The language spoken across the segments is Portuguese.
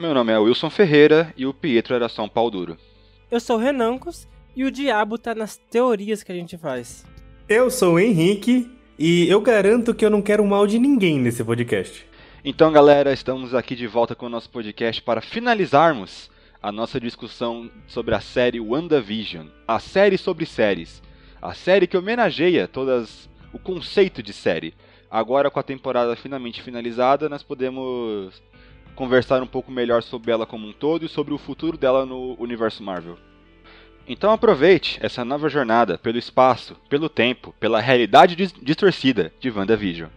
Meu nome é Wilson Ferreira e o Pietro era só um pau duro. Eu sou o Renancos e o diabo tá nas teorias que a gente faz. Eu sou o Henrique e eu garanto que eu não quero mal de ninguém nesse podcast. Então, galera, estamos aqui de volta com o nosso podcast para finalizarmos a nossa discussão sobre a série WandaVision, a série sobre séries, a série que homenageia todas o conceito de série. Agora com a temporada finalmente finalizada, nós podemos conversar um pouco melhor sobre ela como um todo e sobre o futuro dela no universo Marvel. Então aproveite essa nova jornada pelo espaço, pelo tempo, pela realidade distorcida de WandaVision.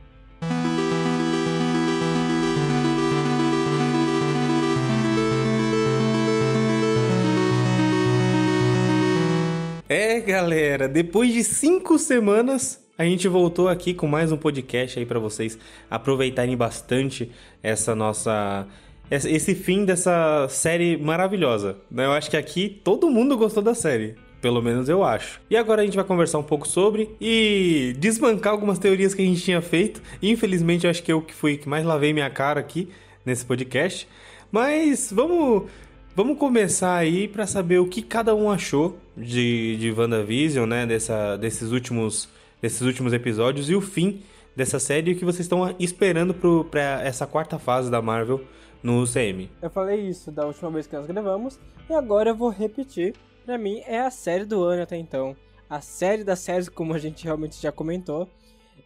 É, galera, depois de cinco semanas a gente voltou aqui com mais um podcast aí para vocês aproveitarem bastante essa nossa esse fim dessa série maravilhosa. Né? Eu acho que aqui todo mundo gostou da série. Pelo menos eu acho. E agora a gente vai conversar um pouco sobre e desbancar algumas teorias que a gente tinha feito. Infelizmente, eu acho que eu que fui que mais lavei minha cara aqui nesse podcast. Mas vamos vamos começar aí para saber o que cada um achou de, de WandaVision, né? Dessa, desses últimos desses últimos episódios e o fim dessa série e o que vocês estão esperando para essa quarta fase da Marvel no CM. Eu falei isso da última vez que nós gravamos e agora eu vou repetir. Para mim é a série do ano até então. A série das séries, como a gente realmente já comentou.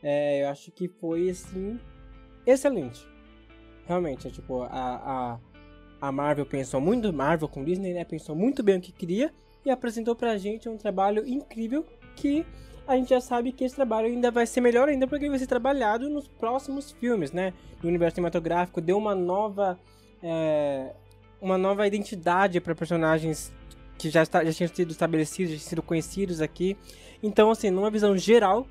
É, eu acho que foi assim excelente. Realmente, é, tipo, a, a, a Marvel pensou muito, Marvel com Disney, né? Pensou muito bem o que queria e apresentou pra gente um trabalho incrível que a gente já sabe que esse trabalho ainda vai ser melhor ainda porque vai ser trabalhado nos próximos filmes, né? No universo cinematográfico deu uma nova é, uma nova identidade para personagens que já, está, já tinham sido estabelecidos, já tinham sido conhecidos aqui. Então, assim, numa visão geral,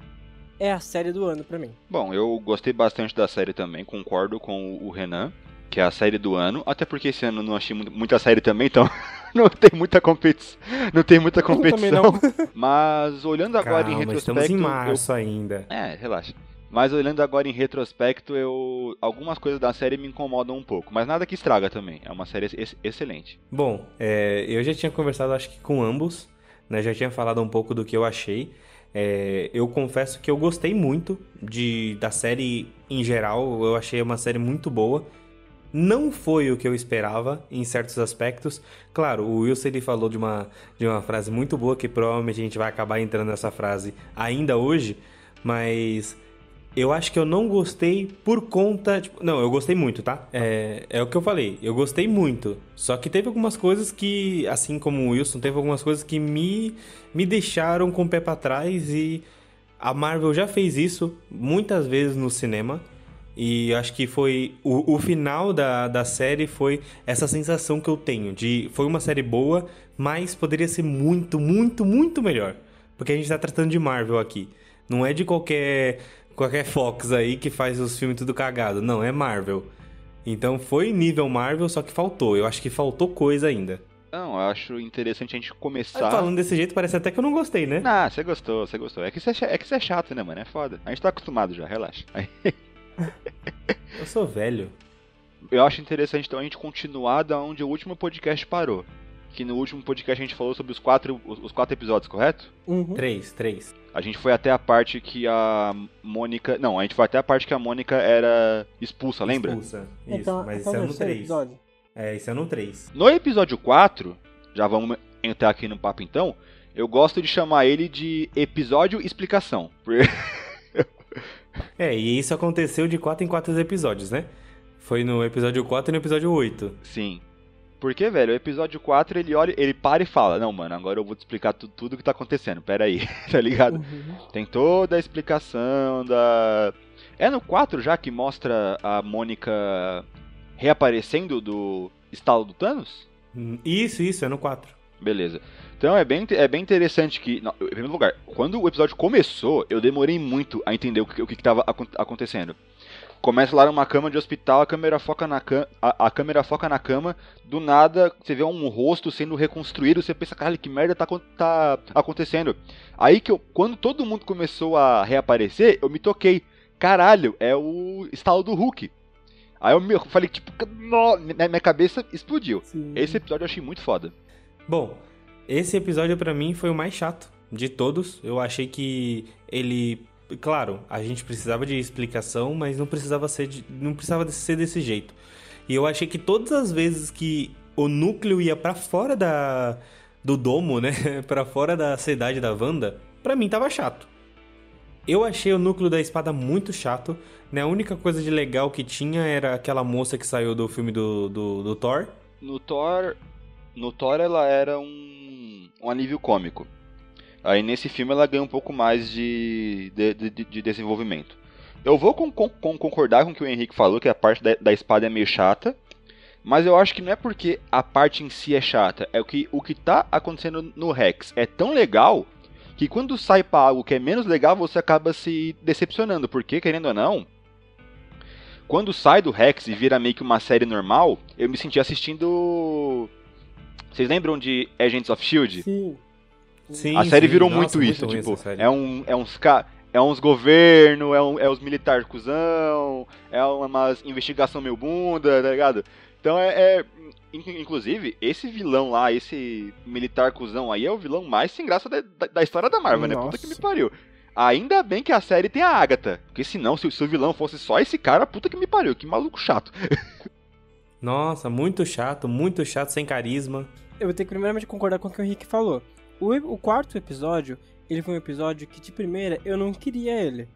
é a série do ano para mim. Bom, eu gostei bastante da série também, concordo com o Renan que é a série do ano. Até porque esse ano não achei muita série também, então não tem muita competição. Não tem muita competição. Mas olhando agora Calma, em retrospecto. Estamos em março eu... ainda. É, relaxa. Mas olhando agora em retrospecto, eu algumas coisas da série me incomodam um pouco, mas nada que estraga também. É uma série ex excelente. Bom, é, eu já tinha conversado, acho que com ambos, né? Já tinha falado um pouco do que eu achei. É, eu confesso que eu gostei muito de, da série em geral. Eu achei uma série muito boa. Não foi o que eu esperava em certos aspectos. Claro, o Wilson ele falou de uma, de uma frase muito boa que provavelmente a gente vai acabar entrando nessa frase ainda hoje, mas eu acho que eu não gostei por conta. Tipo, não, eu gostei muito, tá? É, é o que eu falei. Eu gostei muito. Só que teve algumas coisas que, assim como o Wilson, teve algumas coisas que me, me deixaram com o pé pra trás e a Marvel já fez isso muitas vezes no cinema. E acho que foi. O, o final da, da série foi essa sensação que eu tenho de. Foi uma série boa, mas poderia ser muito, muito, muito melhor. Porque a gente tá tratando de Marvel aqui. Não é de qualquer. qualquer Fox aí que faz os filmes tudo cagado. Não, é Marvel. Então foi nível Marvel, só que faltou. Eu acho que faltou coisa ainda. Não, eu acho interessante a gente começar. falando desse jeito, parece até que eu não gostei, né? Ah, você gostou, você gostou. É que você é, é, é chato, né, mano? É foda. A gente tá acostumado já, relaxa. Eu sou velho. Eu acho interessante então a gente continuar da onde o último podcast parou. Que no último podcast a gente falou sobre os quatro, os quatro episódios, correto? Uhum. Três, três. A gente foi até a parte que a Mônica. Não, a gente foi até a parte que a Mônica era expulsa, lembra? Expulsa. Isso, então, mas então isso é no 3. Episódio. É, isso é no 3. No episódio 4, já vamos entrar aqui no papo então. Eu gosto de chamar ele de episódio explicação. É, e isso aconteceu de 4 em 4 episódios, né? Foi no episódio 4 e no episódio 8. Sim. Porque, velho, o episódio 4 ele olha, ele para e fala: Não, mano, agora eu vou te explicar tu, tudo que tá acontecendo. Pera aí, tá ligado? Uhum. Tem toda a explicação da. É no 4 já que mostra a Mônica reaparecendo do estalo do Thanos? Hum, isso, isso, é no 4. Beleza. Então é bem, é bem interessante que, não, em primeiro lugar, quando o episódio começou, eu demorei muito a entender o que estava acontecendo. Começa lá numa cama de hospital, a câmera foca na cama, a, a, câmera foca na cama, do nada você vê um rosto sendo reconstruído, você pensa, caralho, que merda tá, tá acontecendo? Aí que eu, quando todo mundo começou a reaparecer, eu me toquei, caralho, é o estalo do Hulk. Aí eu me- falei, tipo, no, minha minha cabeça explodiu. Sim. Esse episódio eu achei muito foda. Bom, esse episódio pra mim foi o mais chato de todos. Eu achei que ele, claro, a gente precisava de explicação, mas não precisava ser de- não precisava ser desse jeito. E eu achei que todas as vezes que o núcleo ia pra fora da do domo, né, Pra fora da cidade da Wanda, pra mim tava chato. Eu achei o núcleo da espada muito chato. Né? A única coisa de legal que tinha era aquela moça que saiu do filme do, do, do Thor. No Thor, no Thor ela era um, um alívio cômico. Aí nesse filme ela ganha um pouco mais de, de, de- de desenvolvimento. Eu vou com- com- concordar com o que o Henrique falou, que a parte da, da espada é meio chata. Mas eu acho que não é porque a parte em si é chata, é o que o que tá acontecendo no Rex é tão legal que quando sai pra algo que é menos legal, você acaba se decepcionando, porque querendo ou não, quando sai do Rex e vira meio que uma série normal, eu me senti assistindo Vocês lembram de Agents of Shield? Sim. Sim, A série sim. virou Nossa, muito isso, ruim tipo, é um é uns ca... é uns governo, é, um, é os militares cuzão, é umas investigação meio bunda, tá ligado? Então é, é- in- inclusive esse vilão lá, esse militar cuzão aí é o vilão mais sem graça da, da- da história da Marvel, né? Puta que me Nossa. pariu. Ainda bem que a série tem a Agatha, porque senão se, se o vilão fosse só esse cara, puta que me pariu, que maluco chato. Nossa, muito chato, muito chato, sem carisma. Eu vou ter que primeiramente concordar com o que o Henrique falou. O, o quarto episódio, ele foi um episódio que de primeira eu não queria ele.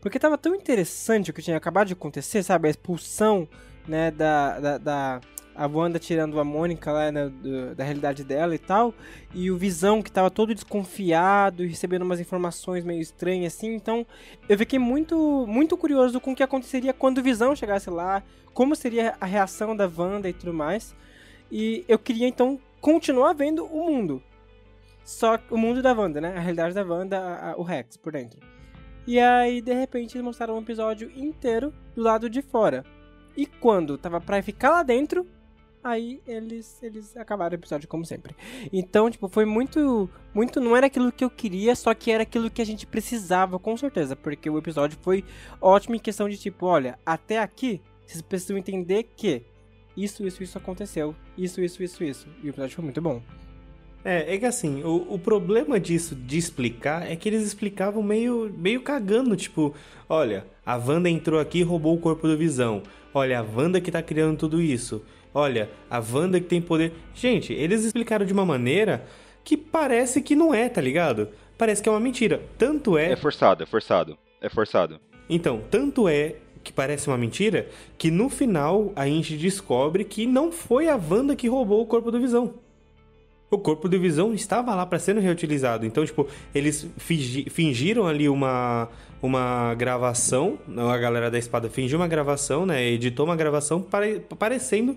Porque tava tão interessante o que tinha acabado de acontecer, sabe? A expulsão, né, da... da, da a Wanda tirando a Mônica lá né, do- da realidade dela e tal. E o Visão que tava todo desconfiado e recebendo umas informações meio estranhas assim. Então eu fiquei muito, muito curioso com o que aconteceria quando o Visão chegasse lá. Como seria a reação da Wanda e tudo mais. E eu queria então continuar vendo o mundo. Só o mundo da Wanda, né? A realidade da Wanda, a- a- o Rex por dentro. E aí, de repente, eles mostraram um episódio inteiro do lado de fora. E quando tava pra ficar lá dentro, aí eles, eles acabaram o episódio como sempre. Então, tipo, foi muito. Muito. Não era aquilo que eu queria, só que era aquilo que a gente precisava, com certeza. Porque o episódio foi ótimo em questão de tipo, olha, até aqui, vocês precisam entender que isso, isso, isso aconteceu. Isso, isso, isso, isso. E o episódio foi muito bom. É, é que assim, o, o problema disso, de explicar, é que eles explicavam meio, meio cagando, tipo, olha, a Wanda entrou aqui e roubou o corpo do Visão. Olha, a Wanda que tá criando tudo isso. Olha, a Wanda que tem poder. Gente, eles explicaram de uma maneira que parece que não é, tá ligado? Parece que é uma mentira. Tanto É forçado, é forçado. É forçado. então, tanto é que parece uma mentira que no final a gente descobre que não foi a Wanda que roubou o corpo do Visão. O corpo do Visão estava lá para sendo reutilizado. Então, tipo, eles fingi- fingiram ali uma uma gravação, a galera da espada fingiu uma gravação, né, editou uma gravação pare- parecendo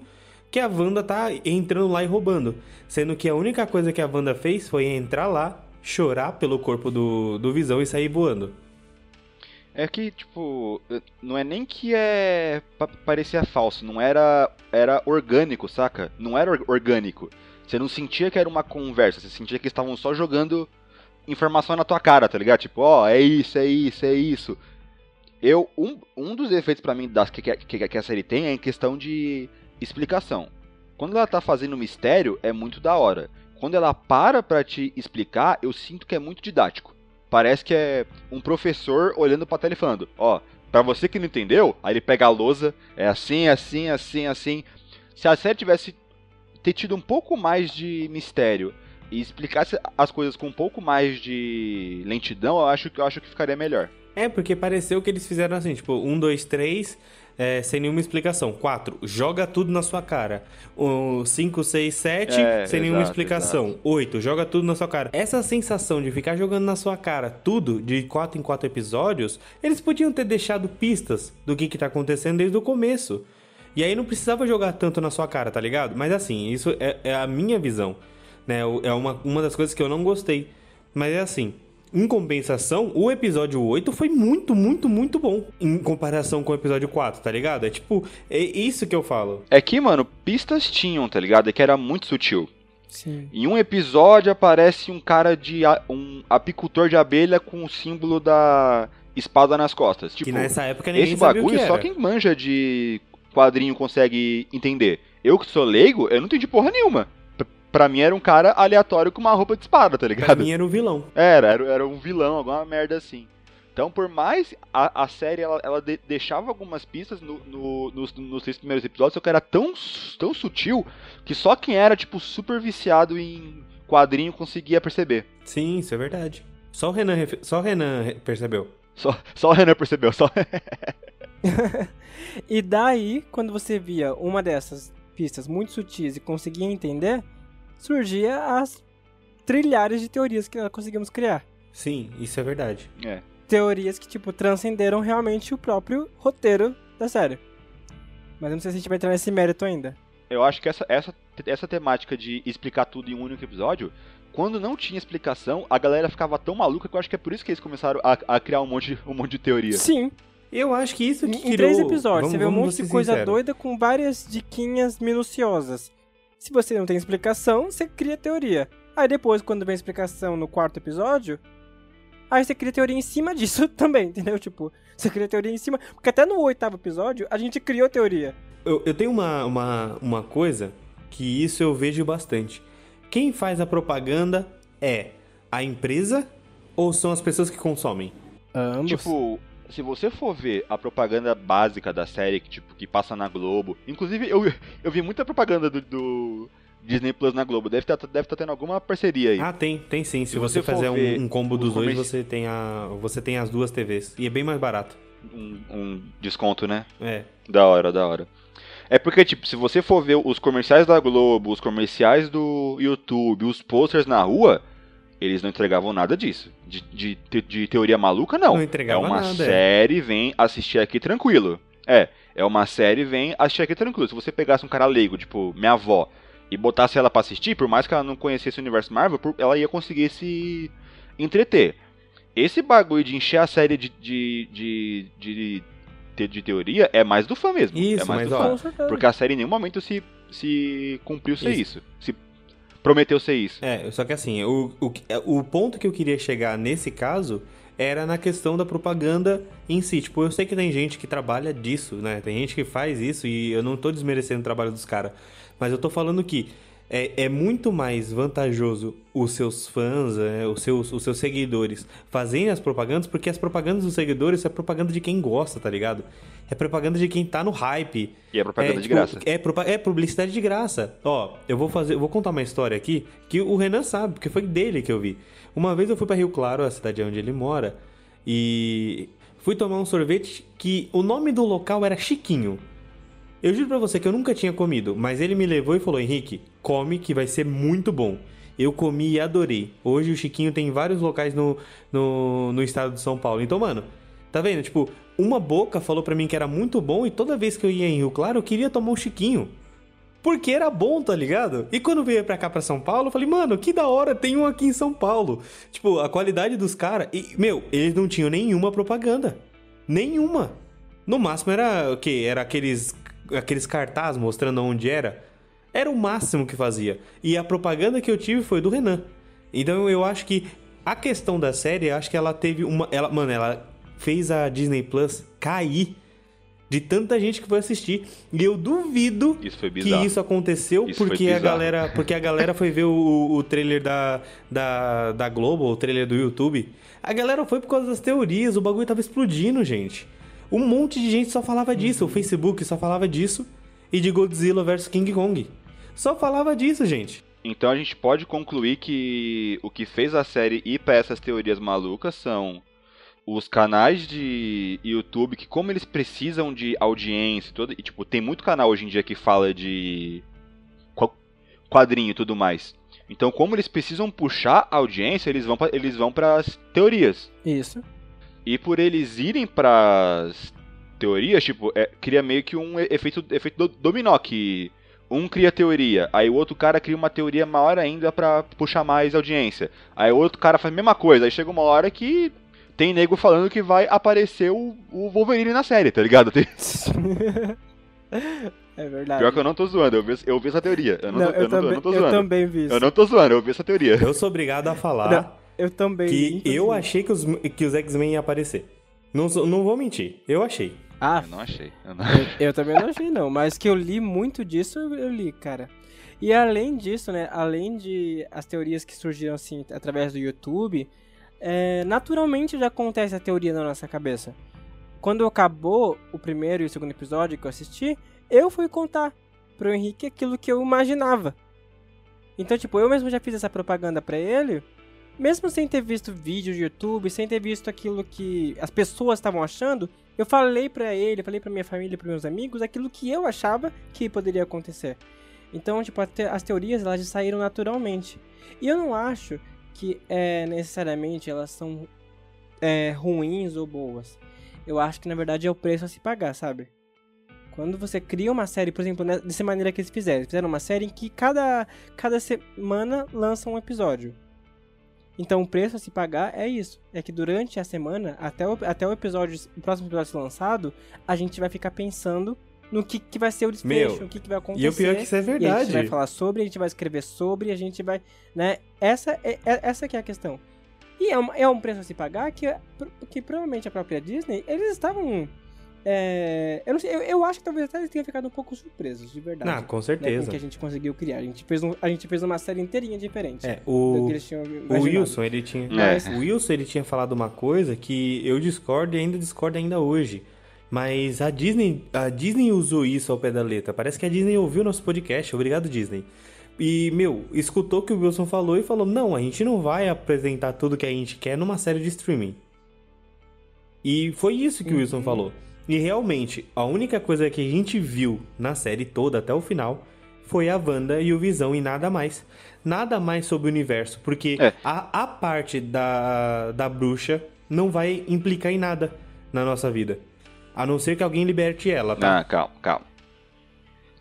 que a Wanda tá entrando lá e roubando, sendo que a única coisa que a Wanda fez foi entrar lá, chorar pelo corpo do, do Visão e sair voando. É que, tipo, não é nem que é. pa- parecia falso, não era. Era orgânico, saca? Não era or- orgânico. Você não sentia que era uma conversa, você sentia que estavam só jogando informação na tua cara, tá ligado? Tipo, ó, é isso, é isso, é isso. Eu, um, um dos efeitos pra mim das que, que, que- que a série tem é em questão de explicação. Quando ela tá fazendo mistério, é muito da hora. Quando ela para pra te explicar, eu sinto que é muito didático. Parece que é um professor olhando pra tela e falando, ó, pra você que não entendeu, aí ele pega a lousa, é assim, assim, assim, assim. Se a série tivesse ter tido um pouco mais de mistério e explicasse as coisas com um pouco mais de lentidão, eu acho que eu acho que ficaria melhor. É, porque pareceu que eles fizeram assim, tipo, um, dois, três, é, sem nenhuma explicação. Quatro, joga tudo na sua cara. Um, cinco, seis, sete, É, sem nenhuma exato, explicação. exato. Oito, joga tudo na sua cara. Essa sensação de ficar jogando na sua cara tudo, de quatro em quatro episódios, eles podiam ter deixado pistas do que, que tá acontecendo desde o começo. E aí não precisava jogar tanto na sua cara, tá ligado? Mas assim, isso é, é a minha visão. Né? É uma, uma das coisas que eu não gostei. Mas é assim, em compensação, o episódio 8 foi muito, muito, muito bom. Em comparação com o episódio 4, tá ligado? É tipo, é isso que eu falo. É que, mano, pistas tinham, tá ligado? É que era muito sutil. Sim. Em um episódio aparece um cara de um apicultor de abelha com o símbolo da espada nas costas. Tipo, que nessa época ninguém esse sabia o bagulho que só quem manja de quadrinho consegue entender. Eu que sou leigo, eu não entendi porra nenhuma. Pra mim era um cara aleatório com uma roupa de espada, tá Pra ligado? mim era um vilão. Era, era, era um vilão, alguma merda assim. Então, por mais a, a série ela, ela de- deixava algumas pistas no- no- nos, nos três primeiros episódios, só que era tão, tão sutil que só quem era, tipo, super viciado em quadrinho conseguia perceber. Sim, isso é verdade. Só o Renan, só o Renan re- percebeu. Só, só o Renan percebeu, só. E daí, quando você via uma dessas pistas muito sutis e conseguia entender, surgia as trilhares de teorias que nós conseguimos criar. Sim, isso é verdade. É. Teorias que, tipo, transcenderam realmente o próprio roteiro da série. Mas eu não sei se a gente vai entrar nesse mérito ainda. Eu acho que essa, essa, essa temática de explicar tudo em um único episódio, quando não tinha explicação, a galera ficava tão maluca que eu acho que é por isso que eles começaram a, a criar um monte, um monte de teoria. Sim, Eu acho que isso em, que em tirou... três episódios Vamos- você vê um monte de coisa sincero. doida com várias diquinhas minuciosas. Se você não tem explicação, você cria teoria. Aí depois, quando vem a explicação no quarto episódio, aí você cria teoria em cima disso também, entendeu? Tipo, você cria teoria em cima. Porque até no oitavo episódio, a gente criou teoria. Eu, eu tenho uma, uma, uma coisa que isso eu vejo bastante. Quem faz a propaganda é a empresa ou são as pessoas que consomem? Ambos. Tipo, se você for ver a propaganda básica da série, que, tipo, que passa na Globo. Inclusive, eu, eu vi muita propaganda do, do Disney Plus na Globo. Deve estar deve tá tendo alguma parceria aí. Ah, tem, tem sim. Se, Se você, você fazer um, um combo dos os dois, comerci- você tem, a, você tem as duas TVs. E é bem mais barato. Um, um desconto, né? É. Da hora, da hora. É porque, tipo, se você for ver os comerciais da Globo, os comerciais do YouTube, os posters na rua, eles não entregavam nada disso. De, de, de teoria maluca, não. Não entregava É uma nada, é. série, vem assistir aqui tranquilo. É, é uma série, vem assistir aqui tranquilo. Se você pegasse um cara leigo, tipo, minha avó, e botasse ela pra assistir, por mais que ela não conhecesse o universo Marvel, ela ia conseguir se entreter. Esse bagulho de encher a série de, de, de, de, de, de teoria é mais do fã mesmo. Isso, é mais mas do ó, fã. Porque a série em nenhum momento se, se cumpriu ser Isso. isso. Se prometeu ser isso. É, só que assim, o, o, que- o ponto que eu queria chegar nesse caso era na questão da propaganda em si. Tipo, eu sei que tem gente que trabalha disso, né? Tem gente que faz isso e eu não tô desmerecendo o trabalho dos caras. Mas eu tô falando que é, é muito mais vantajoso os seus fãs, é, os, seus, os seus seguidores fazerem as propagandas, porque as propagandas dos seguidores é propaganda de quem gosta, tá ligado? É propaganda de quem tá no hype. E é propaganda É, de tipo, graça. É, é publicidade de graça. Ó, eu vou fazer, eu vou contar uma história aqui que o Renan sabe, porque foi dele que eu vi. Uma vez eu fui pra Rio Claro, a cidade onde ele mora, e fui tomar um sorvete que o nome do local era Chiquinho. Eu juro pra você que eu nunca tinha comido, mas ele me levou e falou: Henrique, come que vai ser muito bom. Eu comi e adorei. Hoje o Chiquinho tem vários locais no, no, no estado de São Paulo. Então, mano, tá vendo? Tipo, uma boca falou pra mim que era muito bom e toda vez que eu ia em Rio Claro eu queria tomar um Chiquinho. Porque era bom, tá ligado? E quando veio pra cá, pra São Paulo, eu falei, mano, que da hora, tem um aqui em São Paulo. Tipo, a qualidade dos caras. E, meu, eles não tinham nenhuma propaganda. Nenhuma. No máximo era o quê? Era aqueles, aqueles cartazes mostrando onde era. Era o máximo que fazia. E a propaganda que eu tive foi do Renan. Então eu acho que a questão da série, acho que ela teve uma. Ela, mano, ela fez a Disney Plus cair de tanta gente que foi assistir. E eu duvido Isso foi que isso aconteceu Isso porque a galera porque a galera foi ver o, o trailer da, da, da Globo, o trailer do YouTube. A galera foi por causa das teorias, o bagulho tava explodindo, gente. Um monte de gente só falava disso, o Facebook só falava disso e de Godzilla vs King Kong. Só falava disso, gente. Então a gente pode concluir que o que fez a série ir pra essas teorias malucas são os canais de YouTube que como eles precisam de audiência e tudo, e tipo, tem muito canal hoje em dia que fala de qua- quadrinho e tudo mais. Então, como eles precisam puxar a audiência, eles vão pra, eles vão para teorias. Isso. E por eles irem pras teorias, tipo, é, cria meio que um efeito, efeito do- dominó, que um cria teoria, aí o outro cara cria uma teoria maior ainda pra puxar mais audiência. Aí o outro cara faz a mesma coisa, aí chega uma hora que tem nego falando que vai aparecer o, o Wolverine na série, tá ligado? Tem- é verdade. Pior que eu não tô zoando, eu vi, eu vi essa teoria. Eu não, Não, tô, eu eu, não tô- eu também, não tô eu zoando. também vi isso. Eu não tô zoando, eu vi essa teoria. Eu sou obrigado a falar Não, eu também vi, que eu inclusive. achei que os, que os X-Men iam aparecer. Não, sou- não vou mentir, eu achei. Ah, Eu não achei. Eu não... eu, eu também não achei, não. Mas que eu li muito disso, eu, li, cara. E além disso, né? Além de as teorias que surgiram assim através do YouTube, é, naturalmente já acontece a teoria na nossa cabeça. Quando acabou o primeiro e o segundo episódio que eu assisti, eu fui contar pro Henrique aquilo que eu imaginava. Então, tipo, eu mesmo já fiz essa propaganda pra ele, mesmo sem ter visto vídeo de YouTube, sem ter visto aquilo que as pessoas estavam achando, eu falei pra ele, falei pra minha família, pros meus amigos, aquilo que eu achava que poderia acontecer. Então, tipo, as teorias elas saíram naturalmente. E eu não acho que é, necessariamente elas são é, ruins ou boas. Eu acho que na verdade é o preço a se pagar, sabe? Quando você cria uma série, por exemplo, né, dessa maneira que eles fizeram, eles fizeram uma série em que cada, cada semana lança um episódio. Então o preço a se pagar é isso. É que durante a semana, até o, até o episódio, o próximo episódio ser lançado, a gente vai ficar pensando no que, que vai ser o desfecho, Meu, o que, que vai acontecer. E o pior é que isso é E a gente verdade. vai falar sobre, a gente vai escrever sobre, a gente vai, né? Essa é, é- essa que é a questão. E é, uma- é um preço a se pagar que, que provavelmente a própria Disney, eles estavam... é, eu, não sei, eu, eu acho que talvez até eles tenham ficado um pouco surpresos, de verdade. Ah, com né, com certeza. o que a gente conseguiu criar. A gente fez, um- a gente fez uma série inteirinha diferente É, o, que eles tinham o. Wilson, ele tinha. É. O Wilson, ele tinha falado uma coisa que eu discordo e ainda discordo ainda hoje. Mas a Disney, a Disney usou isso ao pé da letra. Parece que a Disney ouviu nosso podcast. Obrigado, Disney. E, meu, escutou o que o Wilson falou e falou: não, a gente não vai apresentar tudo que a gente quer numa série de streaming. E foi isso que o Wilson Uhum. falou. E realmente, a única coisa que a gente viu na série toda até o final foi a Wanda e o Visão e nada mais. Nada mais sobre o universo, porque É. a, a parte da, da bruxa não vai implicar em nada na nossa vida. A não ser que alguém liberte ela, tá? Não, calma, calma.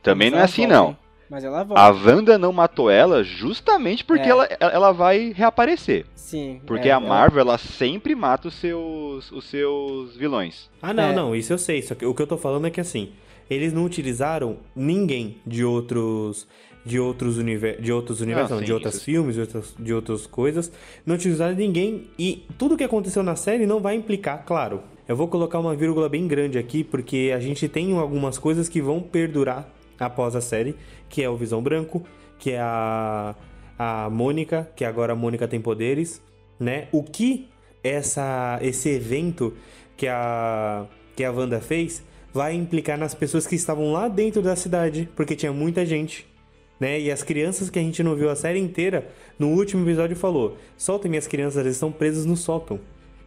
Também não é assim, não. Mas ela volta. A Wanda não matou ela justamente porque É. ela, ela vai reaparecer. Sim. Porque é, a ela- Marvel, ela sempre mata os seus, os seus vilões. Ah, não, É. não, isso eu sei. Só que o que eu tô falando é que assim, eles não utilizaram ninguém de outros de outros universos, de outros universos, Ah, não, sim, de outros isso. filmes, de outras, de outras coisas, não utilizaram ninguém e tudo que aconteceu na série não vai implicar, claro. Eu vou colocar uma vírgula bem grande aqui porque a gente tem algumas coisas que vão perdurar após a série, que é o Visão Branco, que é a a Mônica, que agora a Mônica tem poderes, né? O que essa esse evento que a que a Wanda fez vai implicar nas pessoas que estavam lá dentro da cidade, porque tinha muita gente, né? E as crianças que a gente não viu a série inteira, no último episódio falou: "Soltem minhas crianças, elas estão presas no sótão.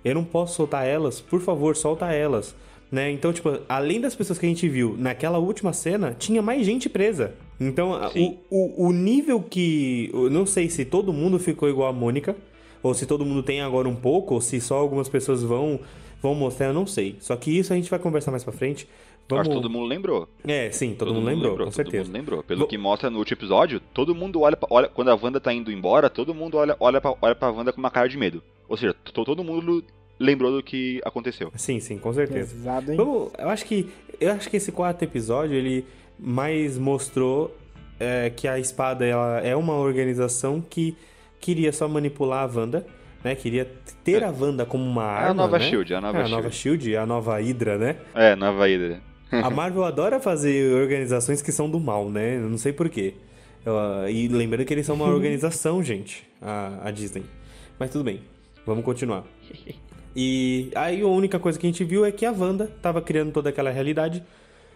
Eu não posso soltar elas, por favor, solta elas." Né? Então, tipo, além das pessoas que a gente viu naquela última cena, tinha mais gente presa. Então, o, o, o nível que. Eu não sei se todo mundo ficou igual a Mônica, ou se todo mundo tem agora um pouco, ou se só algumas pessoas vão, vão mostrar, eu não sei. Só que isso a gente vai conversar mais pra frente. Vamos... Acho que todo mundo lembrou. É, sim, todo, mundo lembrou, com todo certeza. mundo lembrou. Pelo Vou- que mostra no último episódio, todo mundo olha, pra, olha quando a Wanda tá indo embora, todo mundo olha, olha, pra, olha pra Wanda com uma cara de medo. Ou seja, to- todo mundo lembrou do que aconteceu. Sim, sim, com certeza. Pesado, hein? Vamos, eu acho que eu acho que esse quarto episódio ele mais mostrou é, que a espada ela é uma organização que queria só manipular a Wanda, né? Queria ter a Wanda como uma É arma, a nova né? Shield, é a nova É, a Shield. nova Shield, a nova Hydra, né? É, nova Hydra. A Marvel adora fazer organizações que são do mal, né? Eu não sei porquê. E lembrando que eles são uma organização, gente, a, a Disney. Mas tudo bem, vamos continuar. E aí a única coisa que a gente viu é que a Wanda estava criando toda aquela realidade.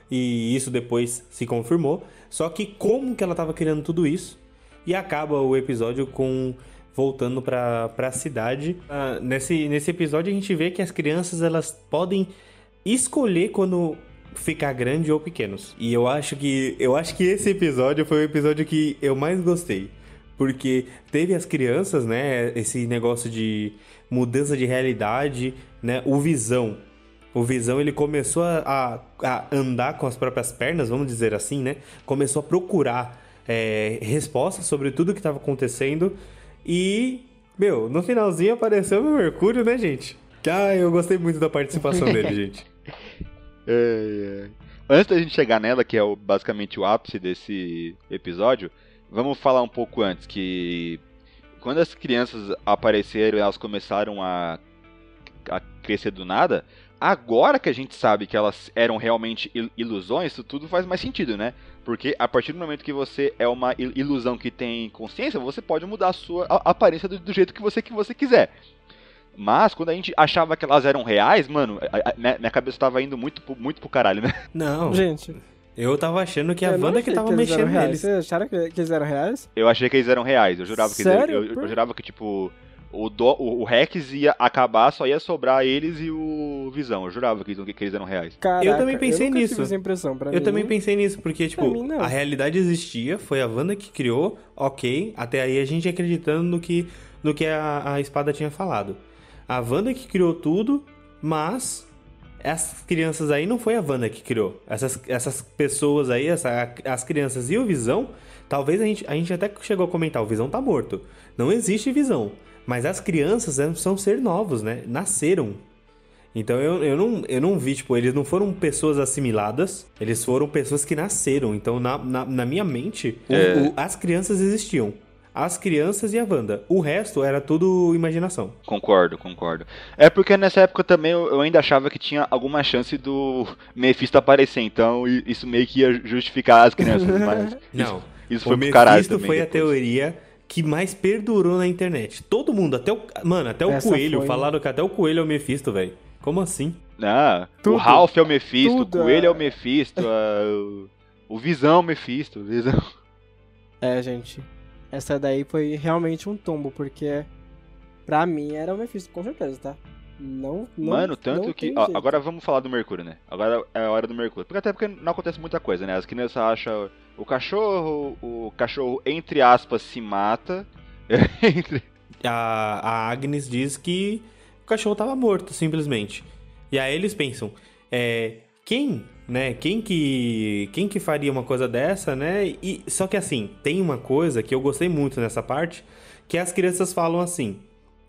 E isso depois se confirmou. Só que como que ela estava criando tudo isso? E acaba o episódio com voltando para a cidade. Ah, nesse, nesse episódio a gente vê que as crianças elas podem escolher quando ficar grande ou pequenos. E eu acho que eu acho que esse episódio foi o episódio que eu mais gostei, porque teve as crianças, né, esse negócio de mudança de realidade, né, o Visão. O Visão ele começou a, a, andar com as próprias pernas, vamos dizer assim, né? Começou a procurar é, respostas sobre tudo que estava acontecendo e meu, no finalzinho apareceu meu Mercúrio, né, gente? Ah, eu gostei muito da participação dele, gente. É, é. Antes da gente chegar nela, que é o- basicamente o ápice desse episódio, vamos falar um pouco antes que quando as crianças apareceram e elas começaram a, a crescer do nada, Agora que a gente sabe que elas eram realmente il- ilusões, isso tudo faz mais sentido, né? Porque a partir do momento que você é uma il- ilusão que tem consciência, você pode mudar a sua a- aparência do, do jeito que você, que você quiser. Mas quando a gente achava que elas eram reais, mano, a- a- minha, minha cabeça tava indo muito, muito pro caralho, né? Não, Gente, eu tava achando que a eu Wanda que tava eram mexendo reais. neles. Vocês acharam que, que eles eram reais? Eu achei que eles eram reais, eu jurava que Sério? eles, eu, Por- eu jurava que tipo o, do, o, o Rex ia acabar, só ia sobrar eles e o Visão. Eu jurava que, eles- que eles eram reais. Caraca, também pensei eu nunca nisso. Tive essa impressão. Pra Eu mim, também pensei nisso, porque, tipo, mim, a realidade existia, foi a Wanda que criou, ok, até aí a gente acreditando no que, no que a, a espada tinha falado. A Wanda que criou tudo, mas essas crianças aí não foi a Wanda que criou. Essas, essas pessoas aí, essa, as crianças e o Visão, talvez a gente, a gente até chegou a comentar, o Visão tá morto. Não existe Visão. Mas as crianças são ser novos, né? Nasceram. Então eu, eu, não, eu não vi, tipo, eles não foram pessoas assimiladas, eles foram pessoas que nasceram. Então, na, na, na minha mente, o- É. o- as crianças existiam. As crianças e a Wanda. O resto era tudo imaginação. Concordo, concordo. É porque nessa época também eu, ainda achava que tinha alguma chance do Mephisto aparecer, então isso meio que ia justificar as crianças, mas isso, Não. isso o foi pro caralho Mephisto foi a depois. teoria que mais perdurou na internet. Todo mundo, até o. Mano, até o Essa coelho. foi- Falaram que até o coelho é o Mephisto, velho. Como assim? Ah, o Tudo. Ralph é o Mephisto, Tudo, o Coelho é é. o Mephisto, o, o Visão é o Mephisto. o Visão. É, gente. Essa daí foi realmente um tombo, porque pra mim era o Mephisto, com certeza, tá? Não, não Mano, tanto não que. ó, agora vamos falar do Mercúrio, né? Agora é a hora do Mercúrio. Porque até porque não acontece muita coisa, né? As crianças acham o cachorro, o cachorro, entre aspas, se mata. Entre- a, a Agnes diz que o cachorro tava morto, simplesmente. E aí eles pensam, é, quem, né? Quem que, quem que faria uma coisa dessa, né? E só que assim, tem uma coisa que eu gostei muito nessa parte, que as crianças falam assim,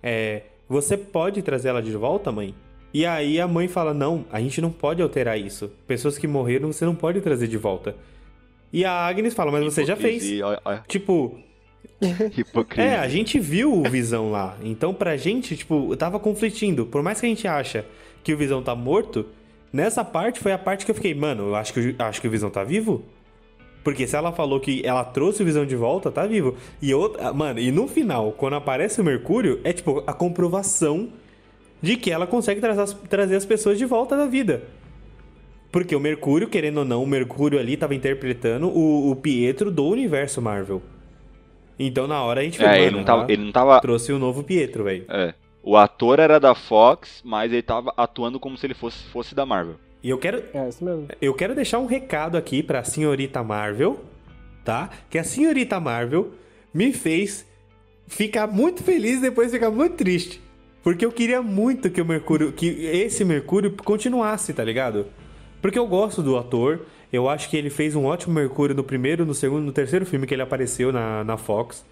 é, você pode trazer ela de volta, mãe? E aí a mãe fala, não, a gente não pode alterar isso. Pessoas que morreram você não pode trazer de volta. E a Agnes fala, mas você já fez. Tipo, Hipocrisia. é, a gente viu o Visão lá. Então, pra gente, tipo, tava conflitindo. Por mais que a gente acha que o Visão tá morto, nessa parte foi a parte que eu fiquei, mano, eu acho que, acho que o Visão tá vivo. Porque se ela falou que ela trouxe o Visão de volta, tá vivo. E outra, mano, e no final, quando aparece o Mercúrio, é tipo a comprovação de que ela consegue trazer as, trazer as pessoas de volta da vida. Porque o Mercúrio, querendo ou não, o Mercúrio ali tava interpretando o, o Pietro do universo Marvel. Então na hora a gente É, mano, ele não tava. Ele não tava trouxe o novo Pietro, velho. é. O ator era da Fox, mas ele tava atuando como se ele fosse, fosse da Marvel. E eu quero, É, isso mesmo. eu quero deixar um recado aqui pra senhorita Marvel, tá? Que a senhorita Marvel me fez ficar muito feliz e depois ficar muito triste. Porque eu queria muito que o Mercúrio, que esse Mercúrio continuasse, tá ligado? Porque eu gosto do ator, eu acho que ele fez um ótimo Mercúrio no primeiro, no segundo, no terceiro filme que ele apareceu na, na Fox.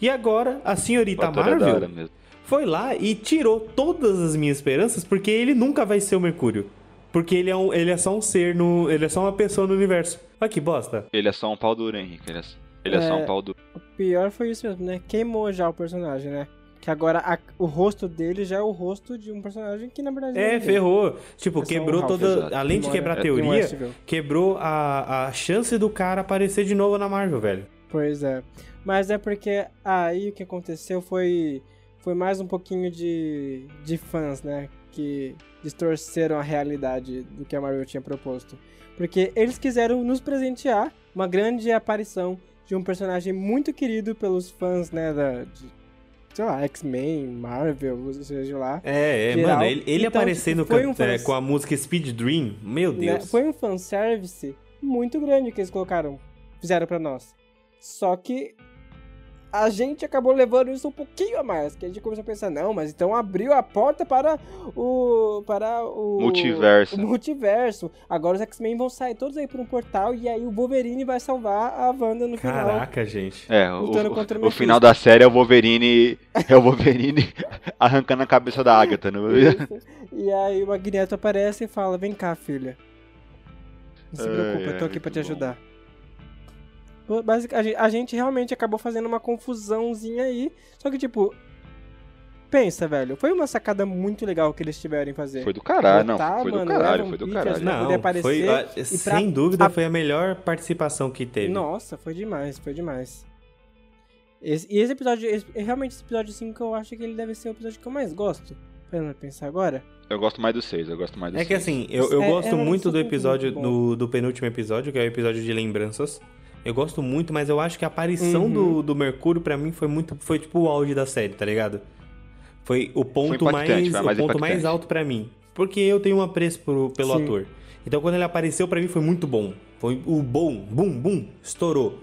E agora a O senhorita é da Marvel hora mesmo. Foi lá e tirou todas as minhas esperanças porque ele nunca vai ser o Mercúrio. Porque ele é, um, ele é só um ser no. Ele é só uma pessoa no universo. Olha que bosta. Ele é só um pau duro, Henrique. Ele é, ele é só É. um pau duro. O pior foi isso mesmo, né? Queimou já o personagem, né? Que agora a- o rosto dele já é o rosto de um personagem que na verdade não É, ninguém. ferrou. Tipo, É só quebrou um toda. exato. Além de quebrar a em teoria, quebrou a, a chance do cara aparecer de novo na Marvel, velho. Pois é. Mas é porque aí o que aconteceu foi foi mais um pouquinho de, de fãs, né? Que distorceram a realidade do que a Marvel tinha proposto. Porque eles quiseram nos presentear uma grande aparição de um personagem muito querido pelos fãs, né? Da, de, sei lá, X-Men, Marvel, seja lá. É, é, Geral. mano, ele, ele Então, aparecendo tipo, um é, fãs- com a música Speed Dream, meu né? Deus. Foi um fanservice muito grande que eles colocaram, fizeram pra nós. Só que a gente acabou levando isso um pouquinho a mais, que a gente começou a pensar, não, mas então abriu a porta para o para o Multiverso. o multiverso. Agora os X-Men vão sair todos aí por um portal e aí o Wolverine vai salvar a Wanda no final. Caraca, gente. É, o, Lutando contra o o, final da série é o Wolverine. É o Wolverine arrancando a cabeça da Agatha. Não? Isso. E aí o Magneto aparece e fala: Vem cá, filha. Não se preocupa, eu tô aqui pra te bom. Ajudar. Pô, basic- a gen- a gente realmente acabou fazendo uma confusãozinha aí. Só que, tipo, pensa, velho, foi uma sacada muito legal que eles tiveram em fazer. Foi do caralho, não. Foi do mano, caralho, Evan foi do caralho. Não, poder aparecer foi, ah, pra- sem dúvida a- foi a melhor participação que teve. Nossa, foi demais, foi demais. Esse- e esse episódio, esse- realmente esse episódio 5 eu acho que ele deve ser o episódio que eu mais gosto. Pra pensar agora. Eu gosto mais do 6, eu gosto mais do É que 6. assim, eu, eu É- gosto é muito do episódio, muito do, do penúltimo episódio, que é o episódio de lembranças. Eu gosto muito, mas eu acho que a aparição Uhum. do, do Mercúrio pra mim foi muito. Foi tipo o auge da série, tá ligado? Foi o ponto impactante, mais. foi a o mais ponto mais alto pra mim. Porque eu tenho um apreço pro- pelo Sim. ator. Então quando ele apareceu pra mim foi muito bom. Foi o bom, bum, bum, estourou.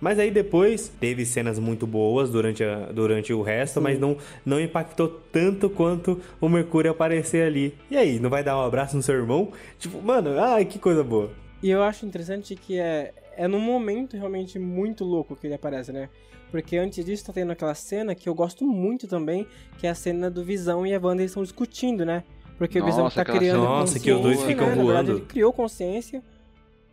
Mas aí depois teve cenas muito boas durante, a- durante o resto, mas não, não impactou tanto quanto o Mercúrio aparecer ali. E aí, não vai dar um abraço no seu irmão? Tipo, mano, ai, que coisa boa. E eu acho interessante que é, é num momento realmente muito louco que ele aparece, né? Porque antes disso tá tendo aquela cena que eu gosto muito também, que é a cena do Visão e a Wanda estão discutindo, né? Porque o Visão Nossa, tá criando Nossa, que os dois ficam né? Na verdade, voando. ele criou consciência.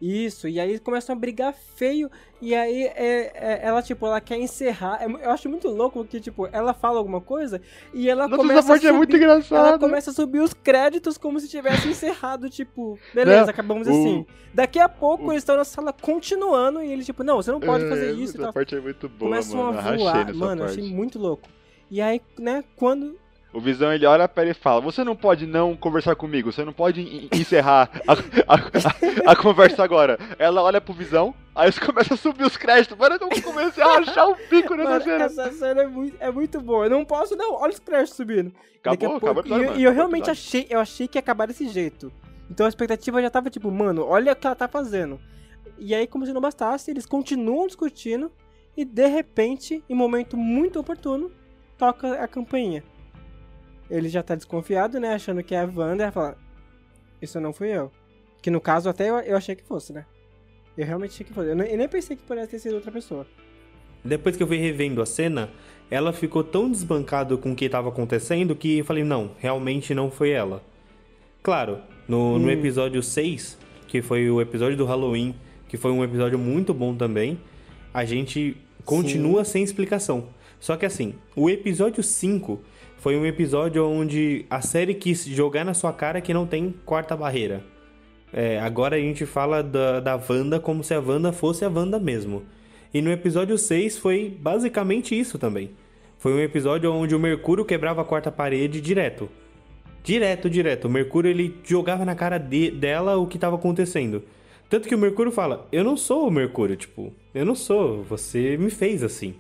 Isso, e aí começam a brigar feio, e aí é, é- ela, tipo, ela quer encerrar. É eu acho muito louco que, tipo, ela fala alguma coisa e ela Nossa, começa essa parte a é muito subir- engraçada. ela começa a subir os créditos como se tivesse encerrado, tipo, beleza, Não, acabamos o- assim. Daqui a pouco o- eles estão na sala continuando e ele, tipo, não, você não pode fazer É, isso e Essa tal. parte é muito boa, Começam mano. A voar, mano, parte. achei muito louco. E aí, né, quando. O Visão ele olha pra ele e fala: Você não pode não conversar comigo, você não pode en- encerrar a, a- a- a conversa agora. Ela olha pro Visão, aí eles começam a subir os créditos. Mano, eu comecei a rachar o bico nessa Mano, cena. essa cena é muito, é muito boa. Eu não posso, não. Olha os créditos subindo. Acabou, pouco- acabou episódio, E, mano, e eu realmente episódio. achei, eu achei que ia acabar desse jeito. Então a expectativa já tava tipo, mano, olha o que ela tá fazendo. E aí, como se não bastasse, eles continuam discutindo e de repente, em momento muito oportuno, toca a campainha. Ele já tá desconfiado, né? Achando que é a Wanda. Ela fala: Isso não fui eu. Que no caso até eu, eu achei que fosse, né? Eu realmente achei que fosse. Eu nem, eu nem pensei que pudesse ter sido outra pessoa. Depois que eu fui revendo a cena, ela ficou tão desbancada com o que estava acontecendo que eu falei, não, realmente não foi ela. Claro, no, no Hum. episódio 6, que foi o episódio do Halloween, que foi um episódio muito bom também, a gente continua sem explicação. Só que assim, o episódio 5 foi um episódio onde a série quis jogar na sua cara que não tem quarta barreira. É, agora a gente fala da, da Wanda como se a Wanda fosse a Wanda mesmo. E no episódio 6 foi basicamente isso também. Foi um episódio onde o Mercúrio quebrava a quarta parede direto. Direto, direto. O Mercúrio ele jogava na cara de- dela o que estava acontecendo. Tanto que o Mercúrio fala: Eu não sou o Mercúrio, tipo, eu não sou, você me fez assim.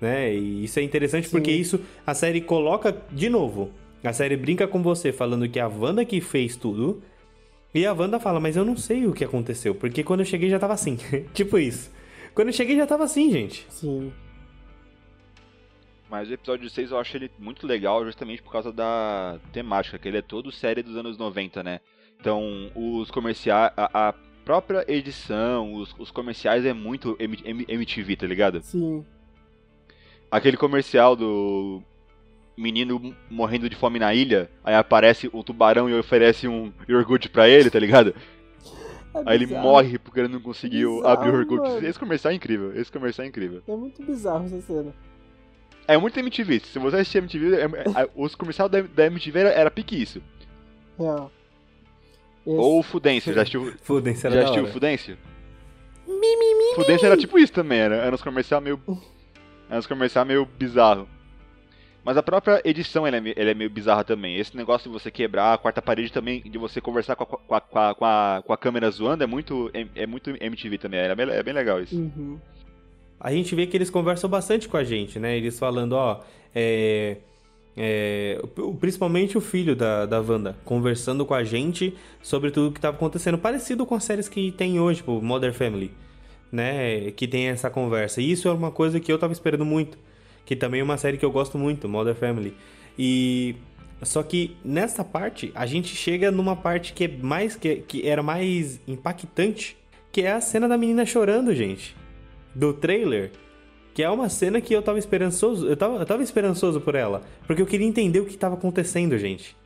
Né? E isso é interessante Sim. porque isso a série coloca de novo. A série brinca com você falando que é a Wanda que fez tudo. E a Wanda fala, mas eu não sei o que aconteceu, porque quando eu cheguei já tava assim. tipo isso. Quando eu cheguei já tava assim, gente. Sim. Mas o episódio 6 eu acho ele muito legal justamente por causa da temática, que ele é todo série dos anos 90, né? Então, os comerciais, a, a própria edição, os, os comerciais é muito M- M- MTV, tá ligado? Sim. Aquele comercial do menino morrendo de fome na ilha, aí aparece o tubarão e oferece um iogurte pra ele, tá ligado? É Aí ele morre porque ele não conseguiu Bizarro, abrir o iogurte. mano. Esse comercial é incrível, esse comercial é incrível. É muito bizarro essa cena. É muito MTV, se você assistir MTV, é- é- os comerciais da, da MTV era, era pique isso. Real. Esse- Ou o Fudêncio, já assistiu, Fudem-se, era já assistiu o. Fudêncio? Fudêncio era tipo isso também, era, era uns comercial meio. Era uns comercial meio bizarro. Mas a própria edição é, é meio bizarra também. Esse negócio de você quebrar a quarta parede também, de você conversar com a, com a, com a, com a, câmera zoando, é muito, é, é muito MTV também. É bem, é bem legal isso. Uhum. A gente vê que eles conversam bastante com a gente, né? Eles falando, ó, é, é, principalmente o filho da, da Wanda, conversando com a gente sobre tudo que tava acontecendo, parecido com as séries que tem hoje, tipo Mother Family, né? Que tem essa conversa. E isso é uma coisa que eu tava esperando muito, que também é uma série que eu gosto muito, Mother Family. E só que nessa parte a gente chega numa parte que é mais que, que era mais impactante, que é a cena da menina chorando, gente do trailer, que é uma cena que eu tava esperançoso, eu tava, eu tava esperançoso por ela, porque eu queria entender o que tava acontecendo, gente.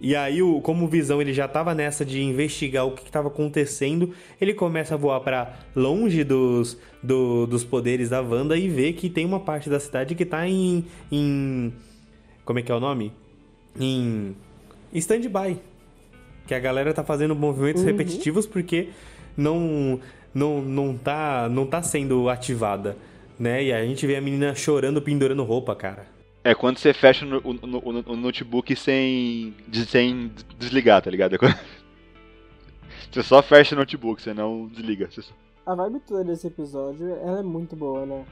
E aí, o, como o Visão ele já tava nessa de investigar o que, que tava acontecendo, ele começa a voar pra longe dos, do- dos poderes da Wanda e vê que tem uma parte da cidade que tá em, em, Como é que é o nome? Em. Em stand-by. Que a galera tá fazendo movimentos Uhum. repetitivos porque não, não, não, tá, não tá sendo ativada. Né? E a gente vê a menina chorando, pendurando roupa, cara. É quando você fecha o, o- o notebook sem, sem desligar, tá ligado? É quando- Você só fecha o notebook, você não desliga. Você só- A vibe toda desse episódio, ela é muito boa, né?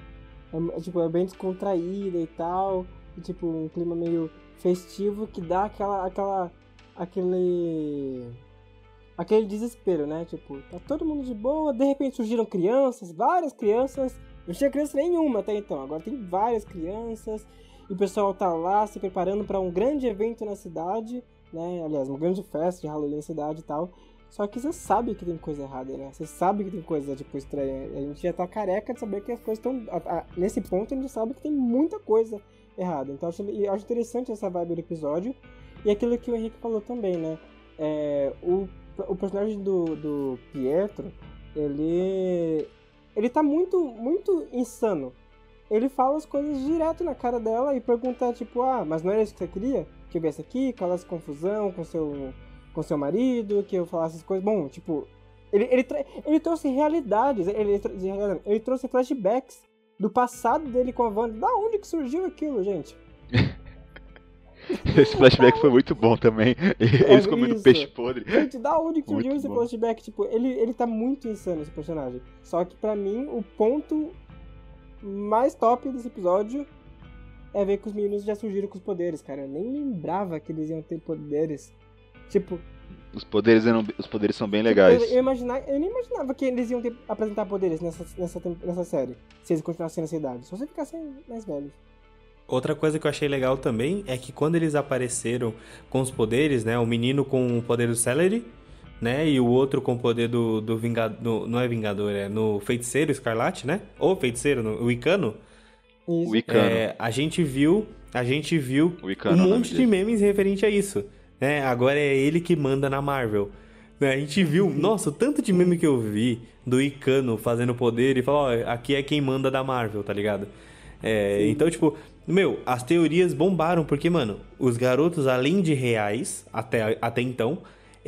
É, é, tipo, é bem descontraída e tal. E, tipo, um clima meio festivo que dá aquela. aquela. aquele. aquele desespero, né? Tipo, tá todo mundo de boa, de repente surgiram crianças, várias crianças. Não tinha criança nenhuma até então, agora tem várias crianças. E o pessoal tá lá se preparando para um grande evento na cidade, né? Aliás, uma grande festa de Halloween na cidade e tal. Só que você sabe que tem coisa errada, né? Você sabe que tem coisa, tipo, estranha. A gente já tá careca de saber que as coisas estão... Nesse ponto, a gente sabe que tem muita coisa errada. Então, acho, acho interessante essa vibe do episódio. E aquilo que o Henrique falou também, né? É, o, o personagem do, do Pietro, ele... Ele tá muito, muito insano. Ele fala as coisas direto na cara dela e pergunta, tipo, ah, mas não era isso que você queria? Que eu viesse aqui, causasse confusão com seu com seu marido, que eu falasse as coisas. Bom, tipo, ele, ele, ele trouxe realidades, ele, ele, trouxe flashbacks do passado dele com a Wanda. Da onde que surgiu aquilo, gente? Esse flashback foi muito bom também. Eles comendo isso. peixe podre. Gente, da onde que surgiu Muito esse bom. flashback? Tipo, ele, ele tá muito insano, esse personagem. Só que pra mim, o ponto mais top desse episódio é ver que os meninos já surgiram com os poderes, cara. Eu nem lembrava que eles iam ter poderes. Tipo, Os poderes, eram, os poderes são bem legais. Eu, eu, eu nem imaginava que eles iam ter, apresentar poderes nessa, nessa, nessa série. Se eles continuassem nessa idade. Só se ficassem mais velhos. Outra coisa que eu achei legal também é que quando eles apareceram com os poderes, né? O menino com o poder do Celery, né? E o outro com o poder do, do Vingador. Não é Vingador, é no Feiticeiro Escarlate, né? Ou Feiticeiro, no, o Icano. O Icano. É, a gente viu. A gente viu O Icano um é nome monte de memes referente a isso. Né? Agora é ele que manda na Marvel. Né? A gente viu, nossa, o tanto de meme que eu vi do Icano fazendo poder e falar, ó, aqui é quem manda da Marvel, tá ligado? É, então, tipo, meu, as teorias bombaram, porque, mano, os garotos, além de reais, até, até então,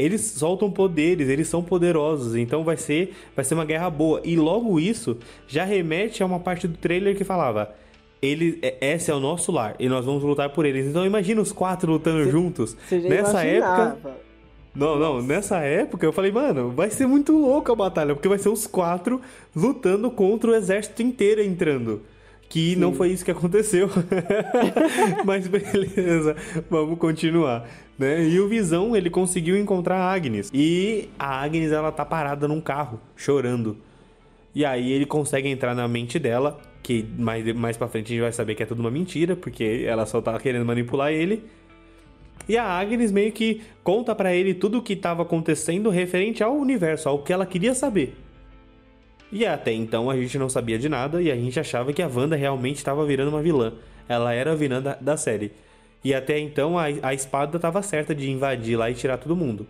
eles soltam poderes, eles são poderosos, então vai ser, vai ser uma guerra boa. E logo isso já remete a uma parte do trailer que falava. Ele, é- esse é o nosso lar e nós vamos lutar por eles. Então imagina os quatro lutando juntos. Você já Nessa época, imaginava. não, não, nessa época eu falei, mano, vai ser muito louco a batalha, porque vai ser os quatro lutando contra o exército inteiro entrando. Que não foi isso que aconteceu. Mas beleza, vamos continuar. Né? E o Visão, ele conseguiu encontrar a Agnes. E a Agnes, ela tá parada num carro, chorando. E aí ele consegue entrar na mente dela, que mais, mais pra frente a gente vai saber que é tudo uma mentira, porque ela só tá querendo manipular ele. E a Agnes meio que conta pra ele tudo o que estava acontecendo referente ao universo, ao que ela queria saber. E até então a gente não sabia de nada e a gente achava que a Wanda realmente estava virando uma vilã. Ela era a vilã da, da série. E até então a, a espada estava certa de invadir lá e tirar todo mundo.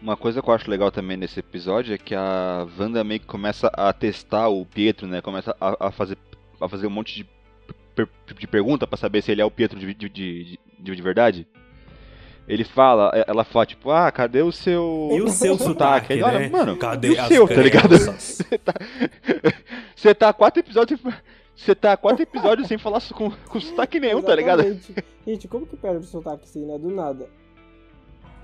Uma coisa que eu acho legal também nesse episódio é que a Wanda meio que começa a testar o Pietro, né? Começa a, a fazer, a fazer um monte de, de pergunta pra saber se ele é o Pietro de, de, de- de verdade. Ele fala, ela fala tipo, ah, cadê o seu. E o seu sotaque, Ele olha, né? mano, Cadê e o seu, tá ligado? crianças? Você tá, você tá quatro episódios. Você tá quatro episódios sem falar com, com sotaque nenhum, tá ligado? Exatamente. Gente, como que perde o sotaque assim, né? Do nada.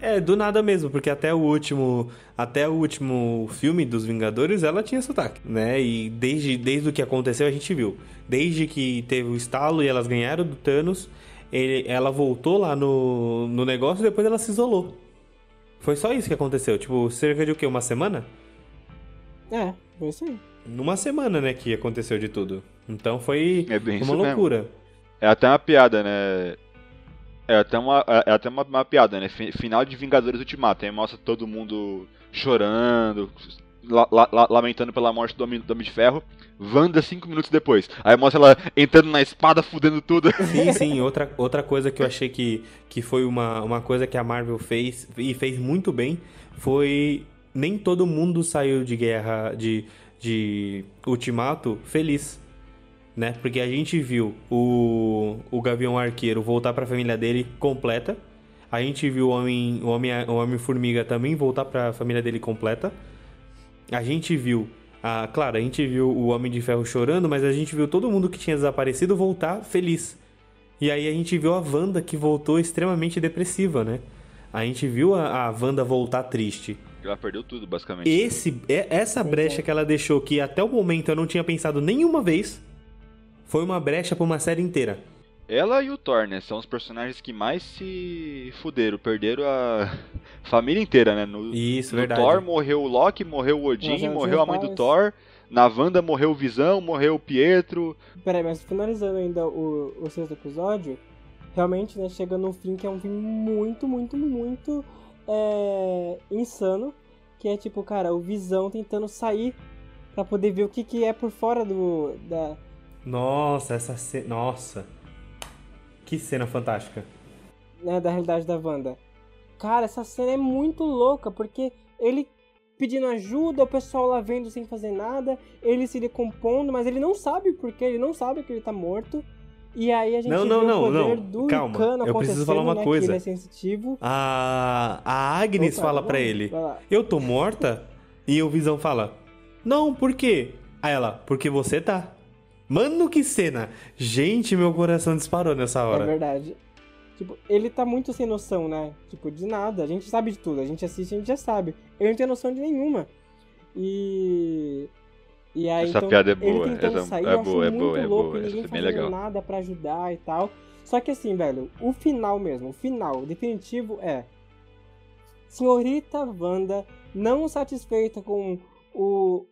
É, do nada mesmo, porque até o último, até o último filme dos Vingadores, ela tinha sotaque, né? E desde, desde o que aconteceu a gente viu. Desde que teve o estalo e elas ganharam do Thanos, ele- ela voltou lá no, no negócio e depois ela se isolou. Foi só isso que aconteceu, tipo, cerca de o quê? Uma semana? É, foi isso aí. Numa semana, né, que aconteceu de tudo. Então foi É bem uma isso mesmo. loucura. É até uma piada, né? É até uma, é até uma, uma piada, né? Fi- Final de Vingadores Ultimato. Aí mostra todo mundo chorando, la- la- la- lamentando pela morte do Homem, do Homem de Ferro. Wanda cinco minutos depois. Aí mostra ela entrando na espada, fudendo tudo. Sim, sim. Outra, outra coisa que eu achei que, que foi uma, uma coisa que a Marvel fez e fez muito bem foi nem todo mundo saiu de guerra de, de Ultimato feliz. né? Porque a gente viu o, o Gavião Arqueiro voltar para a família dele completa. A gente viu o Homem, o Homem, o Homem Formiga também voltar para a família dele completa. A gente viu, a, claro, a gente viu o Homem de Ferro chorando, mas a gente viu todo mundo que tinha desaparecido voltar feliz. E aí a gente viu a Wanda que voltou extremamente depressiva, né? A gente viu a, a Wanda voltar triste. Ela perdeu tudo, basicamente. Esse, essa brecha que ela deixou, que até o momento eu não tinha pensado nenhuma vez, foi uma brecha pra uma série inteira. Ela e o Thor, né? São os personagens que mais se fuderam, perderam a família inteira, né? No, Isso, no verdade. Thor morreu o Loki, morreu o Odin, morreu a mãe do Thor. Na Wanda morreu o Visão, morreu o Pietro. Peraí, mas finalizando ainda o, o sexto episódio, realmente, né, chega num fim que é um fim muito, muito, muito é, insano. Que é tipo, cara, o Visão tentando sair para poder ver o que, que é por fora do. Da... Nossa, essa cena. Nossa. Que cena fantástica. Né, da realidade da Wanda. Cara, essa cena é muito louca, porque ele pedindo ajuda, o pessoal lá vendo sem fazer nada, ele se decompondo, mas ele não sabe porque, ele não sabe que ele tá morto. E aí a gente não, não, não, o poder não. do Calma, Icano eu preciso falar uma né, coisa. É. A, a Agnes Opa, fala tá pra bom, ele. Eu tô morta? E o Visão fala: Não, por quê? Aí ela: Porque você tá. Mano, que cena! Gente, meu coração disparou nessa É hora. verdade. Tipo, ele tá muito sem noção, né? Tipo, de nada. A gente sabe de tudo. A gente assiste, a gente já sabe. Ele não tem noção de nenhuma. E. E aí, Essa então, piada é boa, Ele tentando essa- sair, é eu acho boa, é muito boa, é louco. boa, e ninguém essa é fazendo legal. nada pra ajudar e tal. Só que assim, velho, o final mesmo, o final o definitivo é. Senhorita Wanda, não satisfeita com o,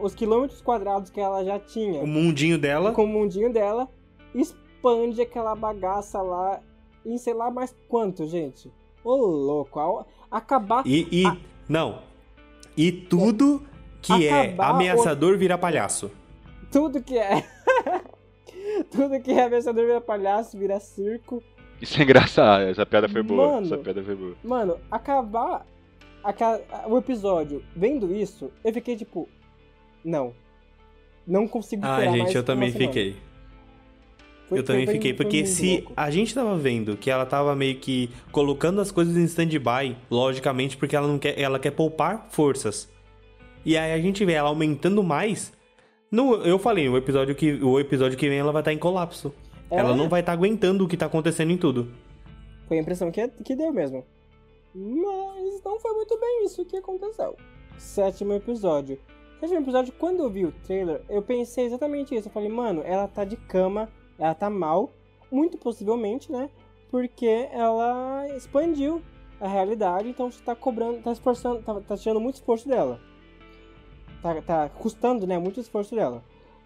os quilômetros quadrados que ela já tinha O mundinho dela. com o mundinho dela, expande aquela bagaça lá em sei lá mais quanto, gente. Ô louco, a- acabar. E. e Não. E tudo que é Acabar ameaçador vira palhaço. Tudo que é. tudo que é ameaçador vira palhaço, vira circo. Isso é engraçado, essa piada foi boa. Mano. Essa piada foi boa. Mano, acabar aca- o episódio vendo isso, eu fiquei tipo. Não. Não consigo Ah, gente, eu também fiquei. Foi- eu também bem- fiquei, porque se louco. a gente tava vendo que ela tava meio que colocando as coisas em stand-by, logicamente, porque ela não quer, ela quer poupar forças. E aí a gente vê ela aumentando mais. No, eu falei, o episódio que o episódio que vem ela vai estar em colapso. É, Ela não vai estar aguentando o que tá acontecendo em tudo. Foi a impressão que, que deu mesmo. Mas não foi muito bem isso que aconteceu. Sétimo episódio. Sétimo episódio, quando eu vi o trailer, eu pensei exatamente isso. Eu falei, mano, ela tá de cama, ela tá mal. Muito possivelmente, né? Porque ela expandiu a realidade, então você tá cobrando, tá esforçando, tá, tá tirando muito esforço dela. Tá, tá custando, né? Muito esforço dela.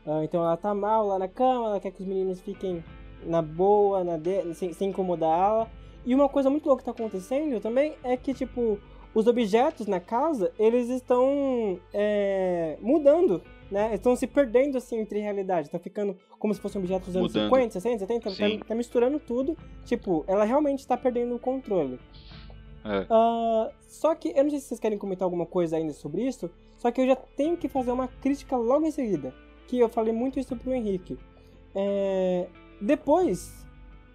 Ah, então ela tá mal lá na cama, ela quer que os meninos fiquem na boa, na de... sem, sem incomodar ela. E uma coisa muito louca que tá acontecendo também é que, tipo, os objetos na casa, eles estão é, mudando, né? Estão se perdendo, assim, entre realidade. Tá ficando como se fossem objetos dos anos Mudando. 50, 60, 70. Sim. Tá, tá misturando tudo. Tipo, ela realmente está perdendo o controle. É. Ah, só que, eu não sei se vocês querem comentar alguma coisa ainda sobre isso, só que eu já tenho que fazer uma crítica logo em seguida. Que eu falei muito isso pro Henrique. É, depois,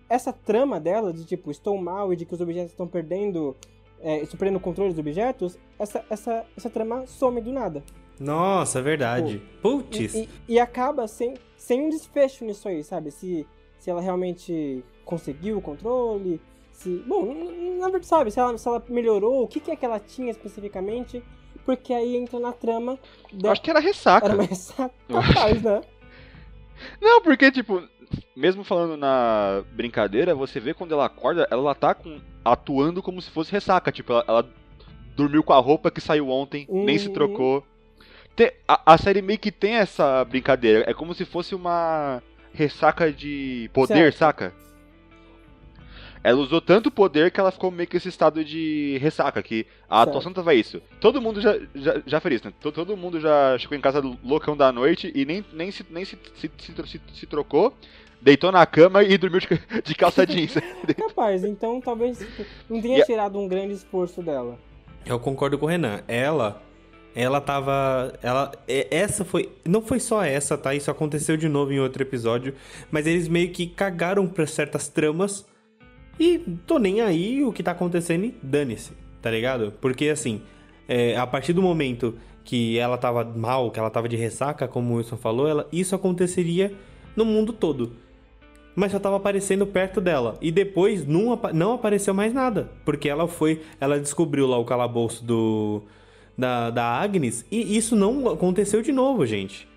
essa trama dela, de tipo, estou mal e de que os objetos estão perdendo, é, o controle dos objetos, essa, essa, essa trama some do nada. Nossa, é verdade. Putz. E, e- e acaba sem, sem um desfecho nisso aí, sabe? Se, se ela realmente conseguiu o controle, se. Bom, na verdade, sabe? Se ela, se ela melhorou, o que, que é que ela tinha especificamente, porque aí entra na trama Eu da. acho que era ressaca. Era Eu acho capaz, né? Não, porque, tipo, mesmo falando na brincadeira, você vê quando ela acorda, ela tá com, atuando como se fosse ressaca. Tipo, ela, ela dormiu com a roupa que saiu ontem, nem se Uhum. trocou. Te- a, a série meio que tem essa brincadeira. É como se fosse uma ressaca de poder, Certo. saca? Ela usou tanto poder que ela ficou meio que esse estado de ressaca, que a Certo. atuação tava isso. Todo mundo já, já, já fez isso, né? Todo, todo mundo já chegou em casa loucão da noite e nem, nem, se, nem se, se, se- se trocou, deitou na cama e dormiu de, calça jeans. Capaz, então talvez tipo, não tenha E tirado um grande esforço dela. Eu concordo com o Renan. Ela ela tava. Ela. Essa foi. Não foi só essa, tá? Isso aconteceu de novo em outro episódio. Mas eles meio que cagaram pra certas tramas. E tô nem aí o que tá acontecendo e dane-se, tá ligado? Porque assim, é, a partir do momento que ela tava mal, que ela tava de ressaca, como o Wilson falou, ela, isso aconteceria no mundo todo. Mas só tava aparecendo perto dela. E depois não, não apareceu mais nada. Porque ela foi. Ela descobriu lá o calabouço do da, da Agnes e isso não aconteceu de novo, gente.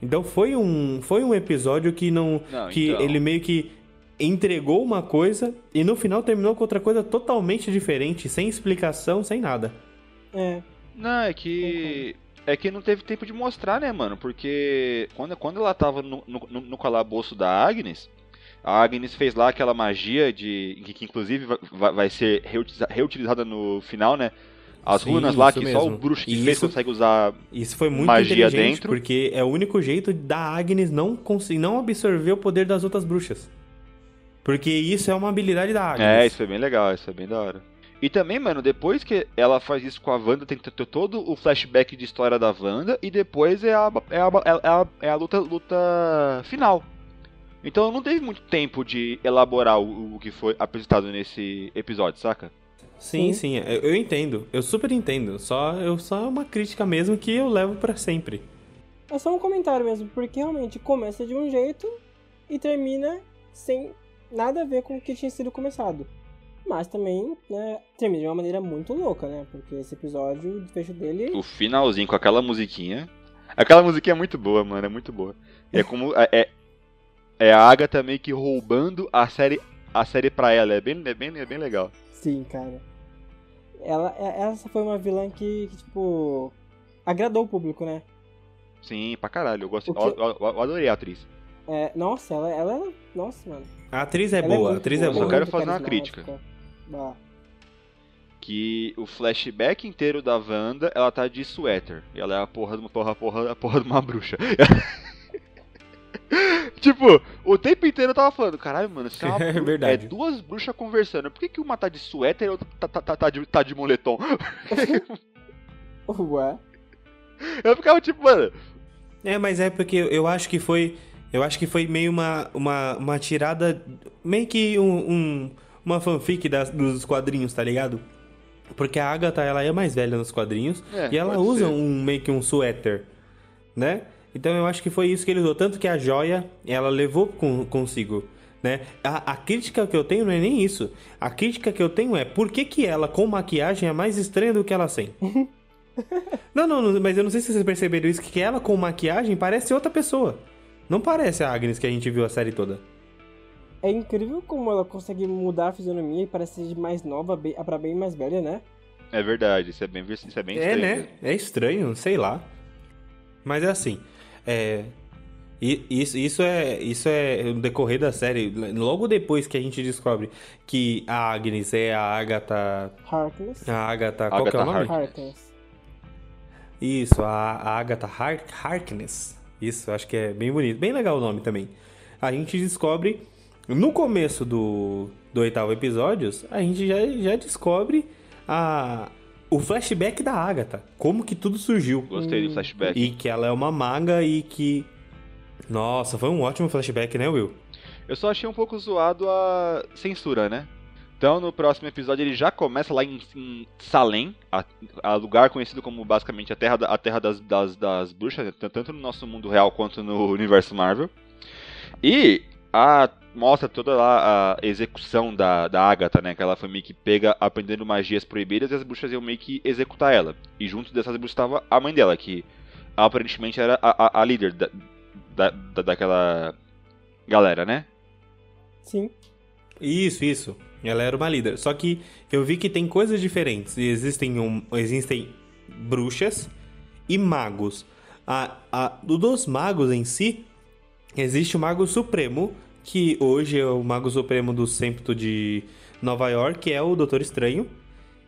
Então foi um, foi um episódio que não. não que então... ele meio que entregou uma coisa e no final terminou com outra coisa totalmente diferente, sem explicação, sem nada. É. Não, é que. É que não teve tempo de mostrar, né, mano? Porque quando, quando ela tava no, no, no calabouço da Agnes, a Agnes fez lá aquela magia de. que, que inclusive vai, vai ser reutilizada no final, né? As Sim, runas lá que mesmo. só o bruxo que fez consegue usar Isso foi muito magia dentro. Porque é o único jeito da Agnes não, conseguir, não absorver o poder das outras bruxas. Porque isso é uma habilidade da Agnes. É, isso é bem legal, isso é bem da hora. E também, mano, depois que ela faz isso com a Wanda, tem que ter todo o flashback de história da Wanda, e depois é a, é a, é a, é a luta, luta final. Então não teve muito tempo de elaborar o, o que foi apresentado nesse episódio, saca? Sim, sim, sim, é, eu entendo. Eu super entendo. Só eu só é uma crítica mesmo que eu levo para sempre. É só um comentário mesmo, porque realmente começa de um jeito e termina sem nada a ver com o que tinha sido começado. Mas também, né, termina de uma maneira muito louca, né? Porque esse episódio, o desfecho dele. O finalzinho com aquela musiquinha. Aquela musiquinha é muito boa, mano, é muito boa. É como. É, é, é a Agatha meio que roubando a série, a série pra ela. É bem, é bem, é bem legal. Sim, cara ela, é, essa foi uma vilã que, que, tipo, agradou o público, né? Sim, pra caralho. Eu, gosto, que... eu, eu, eu, adorei a atriz. É, nossa, ela, ela é. Nossa, mano. A atriz é ela é boa, é a atriz boa. é boa. Eu quero fazer uma crítica. Ah. Que o flashback inteiro da Wanda, ela tá de suéter. E ela é a porra de uma porra, porra, a porra de uma bruxa. tipo, o tempo inteiro eu tava falando, caralho, mano, isso é, uma é, verdade. é duas bruxas conversando. Por que, que uma tá de suéter e a outra tá, tá, tá, tá, de, tá de moletom? Ué? Eu ficava tipo, mano. É, mas é porque eu acho que foi. Eu acho que foi meio uma, uma, uma tirada. Meio que um, um uma fanfic das, dos quadrinhos, tá ligado? Porque a Agatha, ela é mais velha nos quadrinhos. É, e ela usa ser. um meio que um suéter, né? Então eu acho que foi isso que ele usou. Tanto que a joia, ela levou com, consigo. Né? A, a, crítica que eu tenho não é nem isso. A crítica que eu tenho é por que, que ela com maquiagem é mais estranha do que ela sem. não, não, não, mas eu não sei se vocês perceberam isso, que ela com maquiagem parece outra pessoa. Não parece a Agnes que a gente viu a série toda. É incrível como ela consegue mudar a fisionomia e parece de mais nova para bem mais velha, né? É verdade, isso é bem, isso é bem é, estranho. É, né? É estranho, sei lá. Mas é assim, é, isso, isso é isso é no decorrer da série. Logo depois que a gente descobre que a Agnes é a Agatha. Harkness. A Agatha. Qual que é o nome? Harkness. Isso, a, a Agatha Hark, Harkness. Isso, acho que é bem bonito. Bem legal o nome também. A gente descobre. No começo do, do oitavo episódio, a gente já, já descobre a, o flashback da Agatha. Como que tudo surgiu. Gostei do flashback. E que ela é uma maga e que. Nossa, foi um ótimo flashback, né, Will? Eu só achei um pouco zoado a censura, né? Então, no próximo episódio, ele já começa lá em, em Salem, a, a, lugar conhecido como basicamente a terra, a terra das, das, das bruxas, tanto no nosso mundo real quanto no universo Marvel. E a mostra toda lá a execução da, da Agatha, né? Que ela foi meio que pega aprendendo magias proibidas e as bruxas iam meio que executar ela. E junto dessas bruxas estava a mãe dela, que aparentemente era a, a, a líder da, da, da, daquela galera, né? Sim. Isso, isso. Ela era uma líder. Só que eu vi que tem coisas diferentes. Existem, um, existem bruxas e magos. A, a, dos magos em si, existe o Mago Supremo, que hoje é o Mago Supremo do Sempto de Nova York, que é o Doutor Estranho.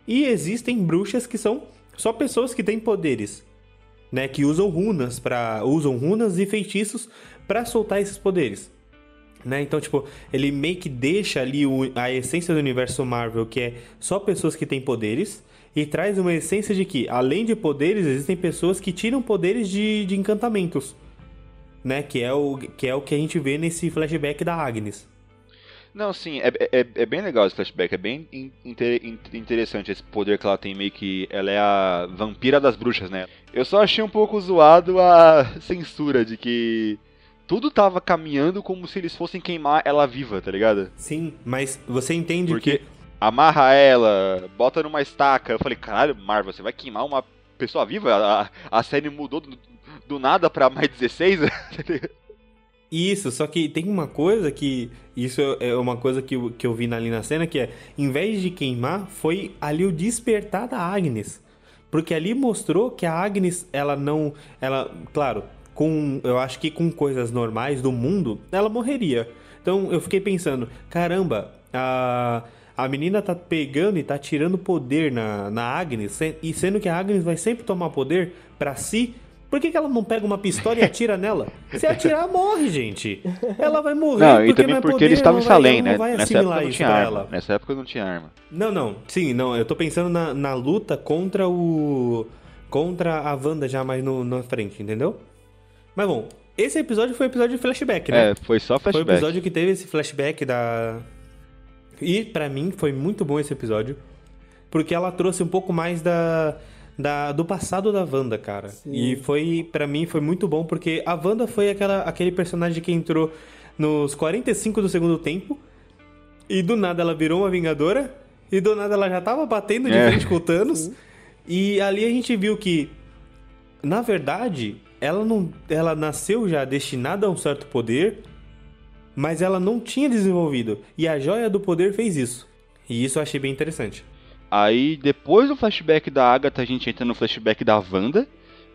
E existem bruxas que são só pessoas que têm poderes, né, que usam runas para usam runas e feitiços para soltar esses poderes. Né? Então, tipo, ele meio que deixa ali o, a essência do universo Marvel, que é só pessoas que têm poderes, e traz uma essência de que, além de poderes, existem pessoas que tiram poderes de, de encantamentos. Né? Que é, o, que é o que a gente vê nesse flashback da Agnes. Não, sim, é, é, é bem legal esse flashback, é bem inter, interessante esse poder que ela tem, meio que ela é a vampira das bruxas, né? Eu só achei um pouco zoado a censura de que tudo tava caminhando como se eles fossem queimar ela viva, tá ligado? Sim, mas você entende Porque que... amarra ela, bota numa estaca, eu falei, caralho, Marvel, você vai queimar uma pessoa viva? A, a série mudou do, do nada pra mais 16? Isso, só que tem uma coisa que. Isso é uma coisa que eu, que eu vi ali na cena, que é, em vez de queimar, foi ali o despertar da Agnes. Porque ali mostrou que a Agnes, ela não. Ela, claro, com. Eu acho que com coisas normais do mundo, ela morreria. Então eu fiquei pensando, caramba, a. A menina tá pegando e tá tirando poder na, na Agnes, e sendo que a Agnes vai sempre tomar poder para si, por que, que ela não pega uma pistola e atira nela? Se atirar, morre, gente. Ela vai morrer. Não, e também não é porque poder, eles estavam em Salem, né? Nessa época não tinha arma. Ela. Nessa época não tinha arma. Não, não. Sim, não. Eu tô pensando na, na luta contra o. Contra a Wanda já mais no, na frente, entendeu? Mas bom, esse episódio foi um episódio de flashback, né? É, foi só flashback. Foi o episódio que teve esse flashback da. E para mim foi muito bom esse episódio. Porque ela trouxe um pouco mais da da, do passado da Wanda, cara. Sim. E foi, para mim, foi muito bom, porque a Wanda foi aquela, aquele personagem que entrou nos 45 do segundo tempo, e do nada ela virou uma Vingadora, e do nada ela já tava batendo de é. frente com o Thanos. Sim. E ali a gente viu que, na verdade, ela não, ela nasceu já destinada a um certo poder, mas ela não tinha desenvolvido. E a joia do poder fez isso. E isso eu achei bem interessante. Aí, depois do flashback da Agatha, a gente entra no flashback da Wanda,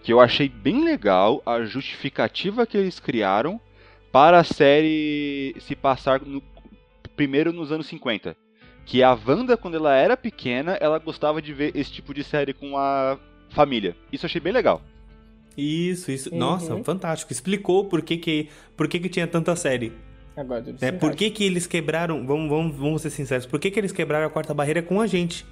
que eu achei bem legal a justificativa que eles criaram para a série se passar no, primeiro nos anos 50. Que a Wanda, quando ela era pequena, ela gostava de ver esse tipo de série com a família. Isso eu achei bem legal. Isso, isso. Uhum. Nossa, fantástico. Explicou por que, que, por que, que tinha tanta série. Agora, é, por que, que eles quebraram. Vamos, vamos, vamos ser sinceros. Por que, que eles quebraram a quarta barreira com a gente?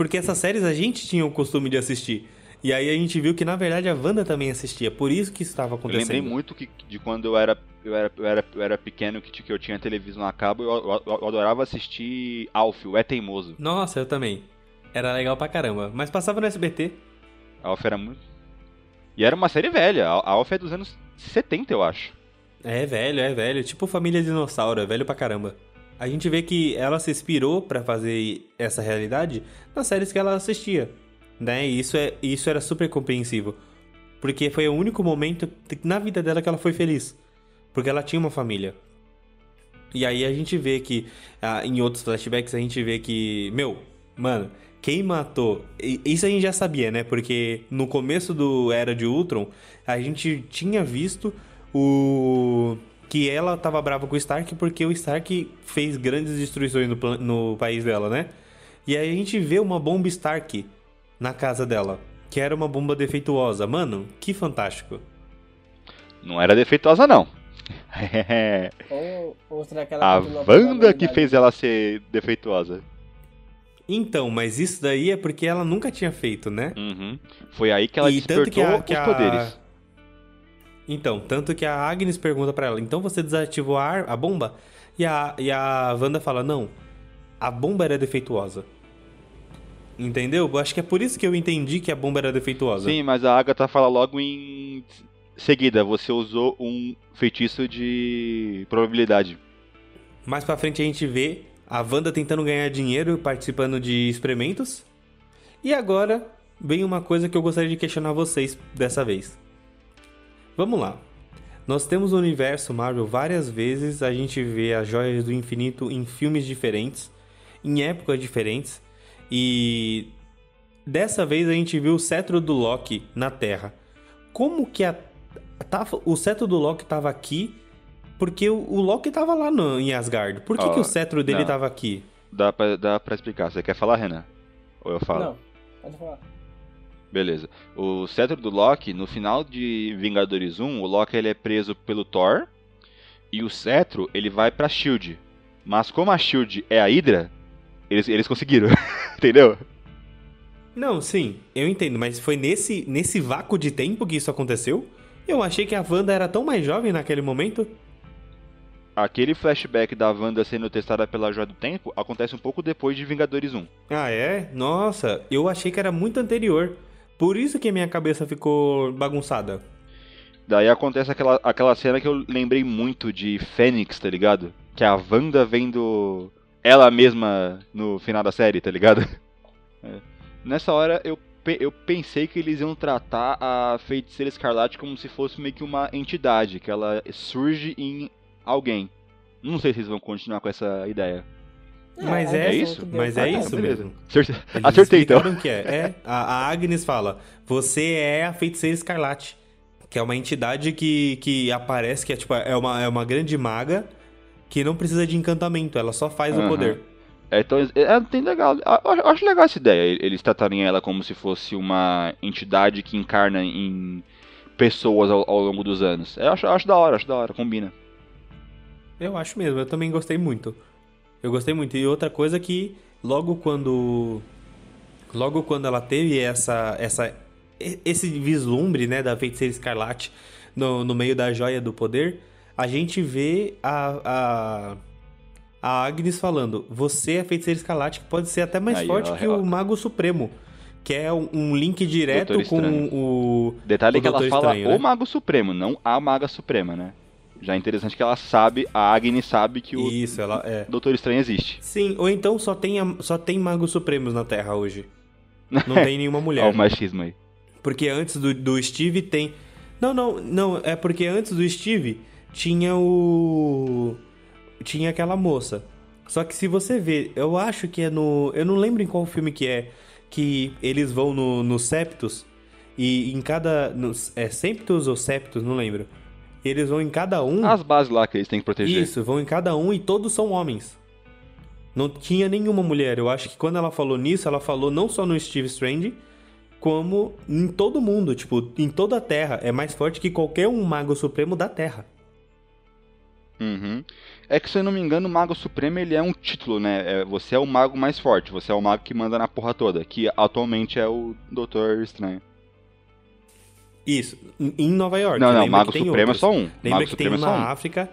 Porque essas séries a gente tinha o costume de assistir. E aí a gente viu que na verdade a Wanda também assistia, por isso que estava acontecendo. Eu lembrei muito que, de quando eu era, eu era, eu era, eu era pequeno, que, que eu tinha televisão a cabo, eu, eu, eu adorava assistir Alf, o É Teimoso. Nossa, eu também. Era legal pra caramba. Mas passava no SBT. Alf era muito. E era uma série velha. A Alf é dos anos 70, eu acho. É velho, é velho. Tipo Família Dinossauro, é velho pra caramba a gente vê que ela se inspirou para fazer essa realidade nas séries que ela assistia, né? E isso, é, isso era super compreensível. Porque foi o único momento na vida dela que ela foi feliz. Porque ela tinha uma família. E aí a gente vê que, ah, em outros flashbacks, a gente vê que, meu, mano, quem matou. Isso a gente já sabia, né? Porque no começo do Era de Ultron, a gente tinha visto o que ela tava brava com o Stark porque o Stark fez grandes destruições no, no país dela, né? E aí a gente vê uma bomba Stark na casa dela, que era uma bomba defeituosa. Mano, que fantástico. Não era defeituosa, não. ou, ou será que ela a Wanda que fez ela ser defeituosa. Então, mas isso daí é porque ela nunca tinha feito, né? Uhum. Foi aí que ela e despertou que a, que os a... poderes. Então, tanto que a Agnes pergunta para ela, então você desativou a, a bomba? E a, e a Wanda fala, não, a bomba era defeituosa. Entendeu? Eu acho que é por isso que eu entendi que a bomba era defeituosa. Sim, mas a Agatha fala logo em seguida, você usou um feitiço de probabilidade. Mais pra frente a gente vê a Wanda tentando ganhar dinheiro participando de experimentos. E agora vem uma coisa que eu gostaria de questionar vocês dessa vez. Vamos lá. Nós temos o universo Marvel várias vezes, a gente vê as joias do infinito em filmes diferentes, em épocas diferentes, e dessa vez a gente viu o cetro do Loki na Terra. Como que a, tava, o cetro do Loki estava aqui? Porque o, o Loki estava lá no, em Asgard. Por que, oh, que o cetro dele estava aqui? Dá pra, dá pra explicar. Você quer falar, Renan? Ou eu falo? Não, pode falar. Beleza. O cetro do Loki, no final de Vingadores 1, o Loki ele é preso pelo Thor e o cetro ele vai pra Shield. Mas como a Shield é a Hydra, eles, eles conseguiram, entendeu? Não, sim, eu entendo, mas foi nesse, nesse vácuo de tempo que isso aconteceu? Eu achei que a Wanda era tão mais jovem naquele momento. Aquele flashback da Wanda sendo testada pela Joia do Tempo acontece um pouco depois de Vingadores 1. Ah, é? Nossa, eu achei que era muito anterior. Por isso que minha cabeça ficou bagunçada. Daí acontece aquela, aquela cena que eu lembrei muito de Fênix, tá ligado? Que a Wanda vendo ela mesma no final da série, tá ligado? É. Nessa hora eu, eu pensei que eles iam tratar a Feiticeira Escarlate como se fosse meio que uma entidade, que ela surge em alguém. Não sei se eles vão continuar com essa ideia. Mas é, é isso, mas é isso mesmo. Acerte... Acertei então. Que é. é a, a Agnes fala: Você é a feiticeira escarlate. Que é uma entidade que, que aparece, que é, tipo, é, uma, é uma grande maga que não precisa de encantamento, ela só faz uhum. o poder. É, então, é, tem legal. Eu acho legal essa ideia, eles tratarem ela como se fosse uma entidade que encarna em pessoas ao, ao longo dos anos. Eu acho, acho da hora, acho da hora, combina. Eu acho mesmo, eu também gostei muito. Eu gostei muito. E outra coisa que logo quando logo quando ela teve essa essa esse vislumbre, né, da feiticeira escarlate no, no meio da joia do poder, a gente vê a, a a Agnes falando: "Você é a feiticeira escarlate que pode ser até mais Aí, forte ó, que o mago supremo." Que é um link direto com o. Detalhe o que ela fala Estranho, o né? Mago Supremo, não a Maga Suprema, né? Já é interessante que ela sabe, a Agnes sabe que o Isso, ela é. Doutor Estranho existe. Sim, ou então só tem, só tem magos supremos na Terra hoje. Não tem nenhuma mulher. Olha o machismo aí. Porque antes do, do Steve tem. Não, não, não. É porque antes do Steve tinha o. Tinha aquela moça. Só que se você ver, eu acho que é no. Eu não lembro em qual filme que é. Que eles vão no, no Septus. E em cada. No, é Septus ou Septus? Não lembro. Eles vão em cada um. As bases lá que eles têm que proteger. Isso, vão em cada um e todos são homens. Não tinha nenhuma mulher. Eu acho que quando ela falou nisso, ela falou não só no Steve Strange, como em todo mundo. Tipo, em toda a Terra. É mais forte que qualquer um Mago Supremo da Terra. Uhum. É que, se eu não me engano, o Mago Supremo ele é um título, né? É, você é o mago mais forte, você é o mago que manda na porra toda, que atualmente é o Doutor Estranho. Isso, em Nova York. Não, não, Mago Supremo é é só um. Lembra Mago que Supremo tem uma é na África.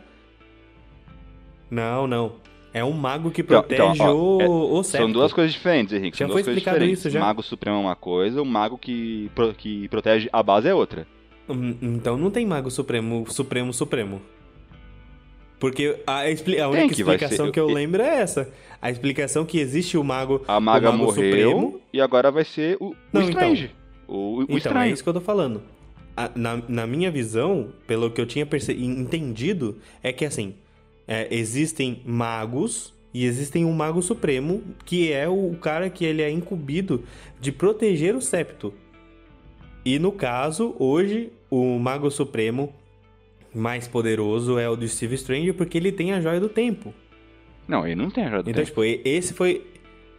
Não, não. É um mago que então, protege então, ó, o, é, São duas coisas diferentes, Henrique. Já são foi explicado isso já. O Mago Supremo é uma coisa, o mago que, pro, que protege a base é outra. Hum, então não tem Mago Supremo, Supremo, Supremo. Porque a, a única que explicação ser... que eu lembro é essa. A explicação que existe o Mago. A maga o mago morreu Supremo, e agora vai ser o, o não, Strange. Então, o, o então, Estranho. é isso que eu tô falando na, na minha visão, pelo que eu tinha entendido, é que assim, é, existem magos e existem um mago supremo, que é o cara que ele é incumbido de proteger o septo. E no caso, hoje, o mago supremo mais poderoso é o do Steve Strange, porque ele tem a joia do tempo. Não, ele não tem a joia do então, tempo. Então, tipo, esse foi,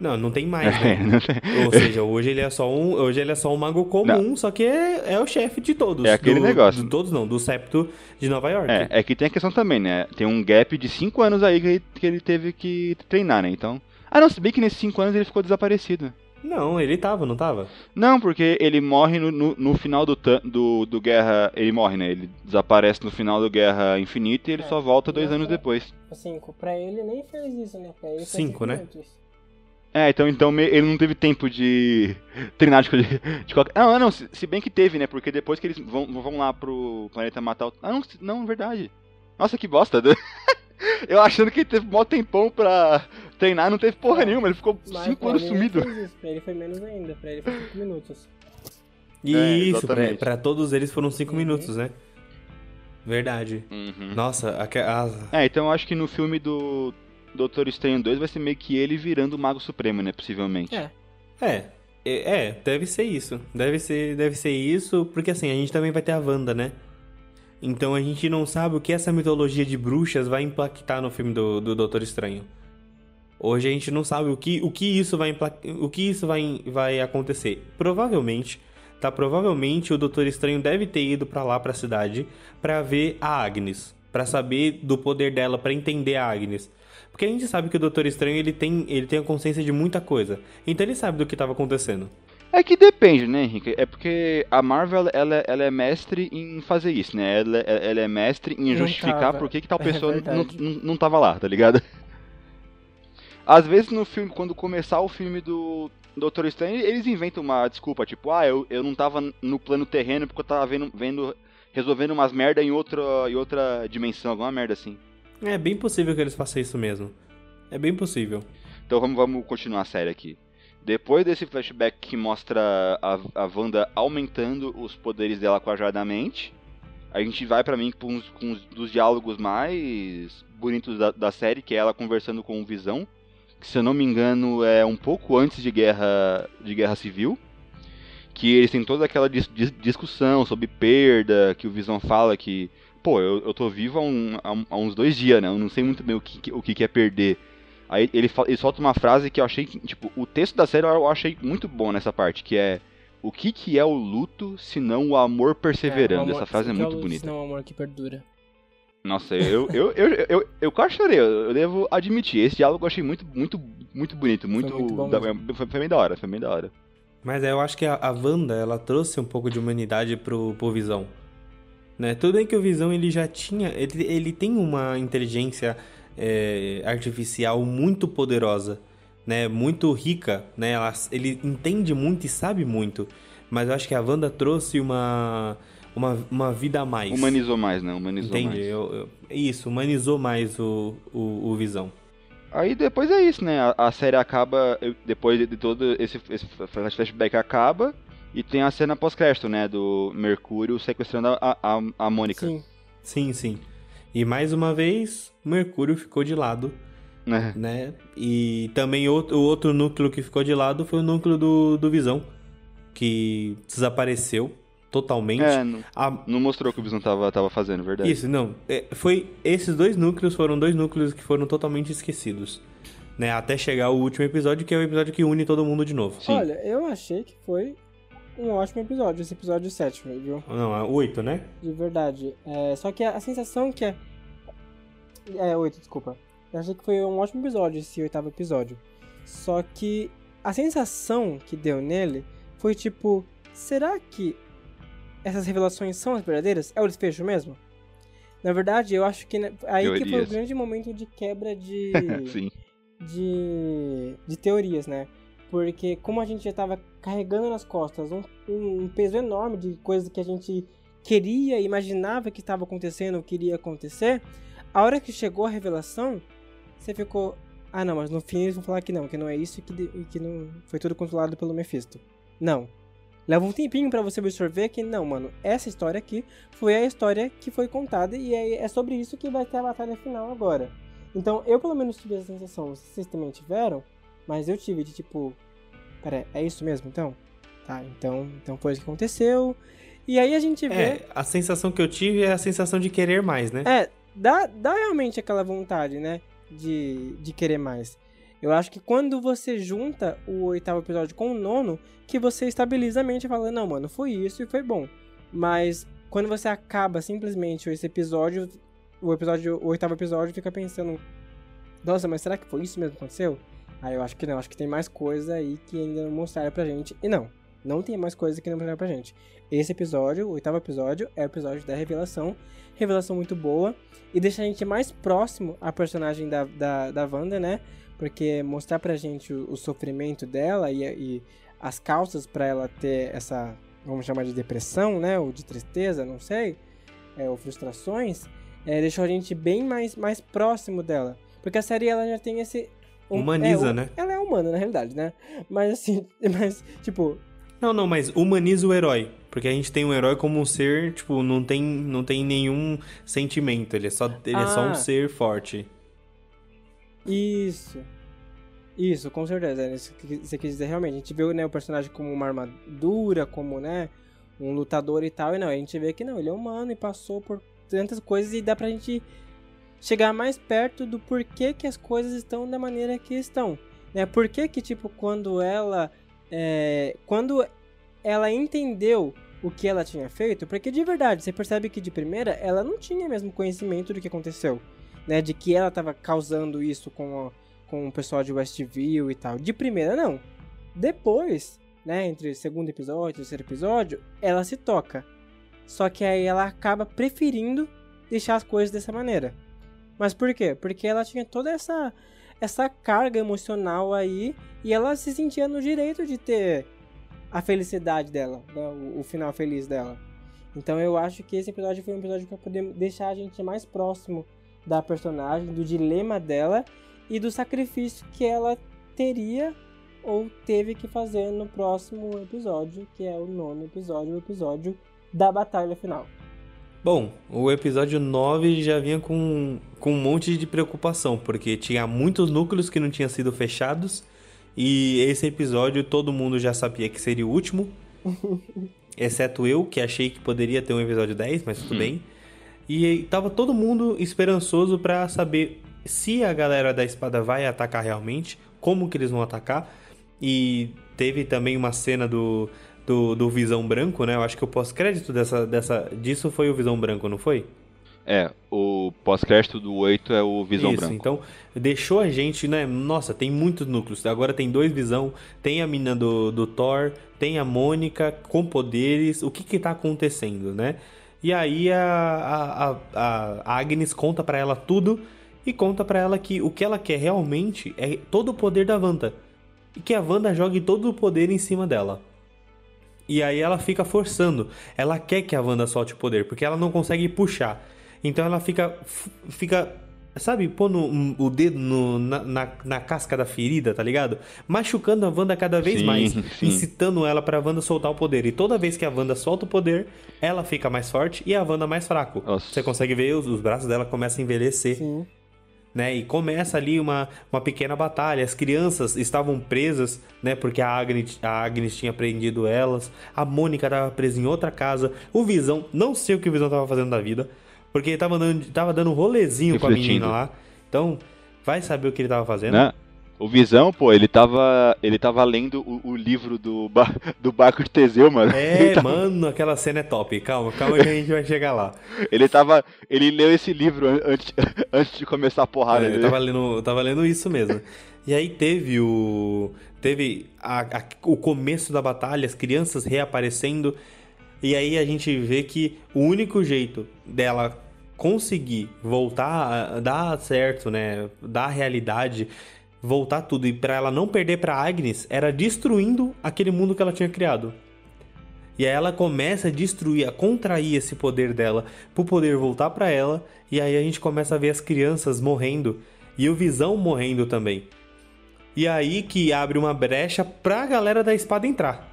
não, não tem mais, né? É, tem. Ou seja, hoje ele é só um, hoje ele é só um mago comum, não. só que é, é o chefe de todos. É aquele do, negócio. De todos não, do septo de Nova York. É, é que tem a questão também, né? Tem um gap de 5 anos aí que ele, que ele teve que treinar, né? Então... Ah, não, se bem que nesses 5 anos ele ficou desaparecido. Não, ele tava, não tava? Não, porque ele morre no, no, no final do, do, do Guerra. Ele morre, né? Ele desaparece no final do Guerra Infinita e ele é, só volta dois anos depois. Cinco. Pra ele nem fez isso, né? Pra ele Cinco, né? Minutos. É, então, então ele não teve tempo de treinar de, de qualquer. Ah, não, se, se, bem que teve, né? Porque depois que eles vão, vão lá pro planeta matar o. Ah, não, não, verdade. Nossa, que bosta. Eu achando que ele teve mó tempão pra treinar, não teve porra nenhuma, ele ficou 5 anos sumido. Isso. Pra ele foi menos ainda, pra ele foi 5 minutos. Isso, é, pra, pra, todos eles foram 5 uhum. minutos, né? Verdade. Uhum. Nossa, a, a... É, então eu acho que no filme do Doutor Estranho 2 vai ser meio que ele virando o Mago Supremo, né? Possivelmente. É. É. É, é, deve ser isso. Deve ser, deve ser isso, porque assim, a gente também vai ter a Wanda, né? Então a gente não sabe o que essa mitologia de bruxas vai impactar no filme do, do Doutor Estranho. Hoje a gente não sabe o que, o que isso vai o que isso vai, vai acontecer. Provavelmente, tá? Provavelmente o Doutor Estranho deve ter ido para lá para a cidade para ver a Agnes, para saber do poder dela, para entender a Agnes. Porque a gente sabe que o Doutor Estranho ele tem, ele tem a consciência de muita coisa. Então ele sabe do que estava acontecendo. É que depende, né, Henrique? É porque a Marvel, ela, ela é mestre em fazer isso, né? Ela, ela é mestre em Não justificar por que, que tal É pessoa não, verdade. não, não tava lá, tá ligado? Às vezes no filme, quando começar o filme do Doutor Estranho, eles inventam uma desculpa, tipo, ah, eu, eu não tava no plano terreno porque eu tava vendo, vendo resolvendo umas merda em outra, em outra dimensão, alguma merda assim. É bem possível que eles façam isso mesmo. É bem possível. Então vamos, vamos continuar a série aqui. Depois desse flashback que mostra a, a Wanda aumentando os poderes dela quadradamente, a gente vai pra mim com, uns, com uns dos diálogos mais bonitos da, da série, que é ela conversando com o Visão, que se eu não me engano é um pouco antes de guerra, de guerra civil. Que eles têm toda aquela dis- dis- discussão sobre perda, que o Visão fala que, pô, eu, eu tô vivo há, um- há há uns dois dias, né? Eu não sei muito bem o que, o que que é perder. Aí ele, ele solta uma frase que eu achei que, tipo, o texto da série eu achei muito bom nessa parte, que é o que que é o luto se não o amor perseverando. É, o amor- Essa frase é que muito o- bonita. Não, o amor que perdura. Nossa, eu, eu, eu, eu, eu, eu quase chorei, eu, devo admitir. Esse diálogo eu achei muito, muito, muito bonito, muito. muito bom da- foi, foi bem da hora, foi bem da hora. Mas eu acho que a, a Wanda, ela trouxe um pouco de humanidade pro, pro Visão. Né? Tudo bem que o Visão, ele já tinha... Ele, ele tem uma inteligência é, artificial muito poderosa, né? Muito rica, né? Ela, ele entende muito e sabe muito. Mas eu acho que a Wanda trouxe uma, uma, uma vida a mais. Humanizou mais, né? Humanizou Entende? mais. Eu, eu- isso, humanizou mais o, o, o Visão. Aí depois é isso, né? A, a série acaba, depois de todo esse, esse flash- flashback acaba, e tem a cena pós-crédito, né? Do Mercúrio sequestrando a, a, a Mônica. Sim. Sim, sim. E mais uma vez, Mercúrio ficou de lado, Né? né? E também outro, o outro núcleo que ficou de lado foi o núcleo do, do Visão, que desapareceu totalmente. É, não, A- não mostrou o que o Visão tava, tava fazendo, verdade. Isso, não. É, foi esses dois núcleos foram dois núcleos que foram totalmente esquecidos, né? Até chegar o último episódio, que é o episódio que une todo mundo de novo. Sim. Olha, eu achei que foi um ótimo episódio, esse episódio sétimo, viu? Não, é oito, né? De verdade. É, só que a, a sensação que é. É, oito, desculpa. Eu achei que foi um ótimo episódio, esse oitavo episódio. Só que a sensação que deu nele foi tipo: será que essas revelações são as verdadeiras? É o desfecho mesmo? Na verdade, eu acho que né, aí que foi o Teorias. grande momento de quebra de, Sim. de, de teorias, né? Porque como a gente já tava carregando nas costas um, um, peso enorme de coisas que a gente queria, imaginava que estava acontecendo, queria acontecer, a hora que chegou a revelação, você ficou, ah não, mas no fim eles vão falar que não, que não é isso e que, que não foi tudo controlado pelo Mephisto. Não. Leva um tempinho pra você absorver que não, mano, essa história aqui foi a história que foi contada e é, é sobre isso que vai ter a batalha final agora. Então, eu pelo menos tive essa sensação, vocês também tiveram, mas eu tive de tipo, pera, é isso mesmo então? Tá, então, então foi isso que aconteceu. E aí a gente vê, É, a sensação que eu tive é a sensação de querer mais, né? é, dá, dá realmente aquela vontade, né, de, de querer mais. Eu acho que quando você junta o oitavo episódio com o nono, que você estabiliza a mente e fala, não, mano, foi isso e foi bom. Mas quando você acaba simplesmente esse episódio, o episódio, o oitavo episódio fica pensando, nossa, mas será que foi isso mesmo que aconteceu? Aí eu acho que não, acho que tem mais coisa aí que ainda não mostraram pra gente. E não, não tem mais coisa que não mostraram pra gente. Esse episódio, o oitavo episódio, é o episódio da revelação. Revelação muito boa. E deixa a gente mais próximo à personagem da, da, da Wanda, né? Porque mostrar pra gente o, o sofrimento dela e, e as causas pra ela ter essa, vamos chamar de depressão, né? Ou de tristeza, não sei. É, ou frustrações. É, deixou a gente bem mais, mais próximo dela. Porque a série ela já tem esse. Um- Humaniza, é, né? Ela é humana, na realidade, né? Mas assim, mas, tipo, Não, não, mas humaniza o herói. Porque a gente tem um herói como um ser, tipo, não tem, não tem nenhum sentimento. Ele é só, ele é só Ah. um ser forte. Isso. Isso, com certeza. É isso que você quis dizer realmente. A gente vê né, o personagem como uma armadura, como, né, um lutador e tal. E não, a gente vê que não, ele é humano e passou por tantas coisas e dá pra gente chegar mais perto do porquê que as coisas estão da maneira que estão. Né? Por que que, tipo, quando ela... é, quando ela entendeu o que ela tinha feito, porque de verdade, você percebe que de primeira ela não tinha mesmo conhecimento do que aconteceu né, de que ela tava causando isso com, a- com o pessoal de Westview e tal. De primeira, não. Depois, né, entre segundo episódio e terceiro episódio, ela se toca. Só que aí ela acaba preferindo deixar as coisas dessa maneira. Mas por quê? Porque ela tinha toda essa essa carga emocional aí e ela se sentia no direito de ter a felicidade dela, né? o, o, final feliz dela. Então eu acho que esse episódio foi um episódio para poder deixar a gente mais próximo da personagem, do dilema dela e do sacrifício que ela teria ou teve que fazer no próximo episódio, que é o nono episódio, o episódio da batalha final. Bom, o episódio 9 já vinha com, com um monte de preocupação, porque tinha muitos núcleos que não tinham sido fechados, e esse episódio todo mundo já sabia que seria o último, exceto eu, que achei que poderia ter um episódio 10, mas tudo hum. bem. E tava todo mundo esperançoso para saber se a galera da espada vai atacar realmente, como que eles vão atacar. E teve também uma cena do, do, do Visão Branco, né? Eu acho que o pós-crédito dessa, dessa, disso foi o Visão Branco, não foi? É, o pós-crédito do 8 é o Visão Isso, Branco. então deixou a gente, né? Nossa, tem muitos núcleos. Agora tem dois Visão, tem a mina do, do Thor, tem a Mônica com poderes. O que que tá acontecendo, né? E aí a, a, a, a Agnes conta para ela tudo e conta para ela que o que ela quer realmente é todo o poder da Wanda. E que a Wanda jogue todo o poder em cima dela. E aí ela fica forçando. Ela quer que a Wanda solte o poder, porque ela não consegue puxar. Então ela fica. fica sabe, pondo o dedo no, na, na, na, casca da ferida, tá ligado? Machucando a Wanda cada vez sim, mais, sim. incitando ela pra Wanda soltar o poder. E toda vez que a Wanda solta o poder, ela fica mais forte e a Wanda mais fraco. Nossa. Você consegue ver os, os braços dela começam a envelhecer. Sim né? E começa ali uma, uma pequena batalha. As crianças estavam presas, né? Porque a Agnes, a Agnes tinha prendido elas. A Mônica estava presa em outra casa. O Visão, não sei o que o Visão estava fazendo da vida. Porque ele tava dando, tava dando um rolezinho com a menina lá. Então, vai saber o que ele estava fazendo. Né? O Visão, pô, ele tava, ele tava lendo o, o livro do, ba, do barco de Teseu, mano. É, tava... mano, aquela cena é top. Calma, calma que a gente vai chegar lá. ele tava, ele leu esse livro antes, antes de começar a porrada. É, eu tava lendo, tava lendo isso mesmo. E aí teve o, teve a, a, o começo da batalha, as crianças reaparecendo. E aí a gente vê que o único jeito dela conseguir voltar a dar certo, né, dar realidade voltar tudo e para ela não perder para Agnes era destruindo aquele mundo que ela tinha criado. E aí ela começa a destruir, a contrair esse poder dela pro poder voltar para ela, e aí a gente começa a ver as crianças morrendo e o Visão morrendo também. E aí que abre uma brecha pra galera da espada entrar.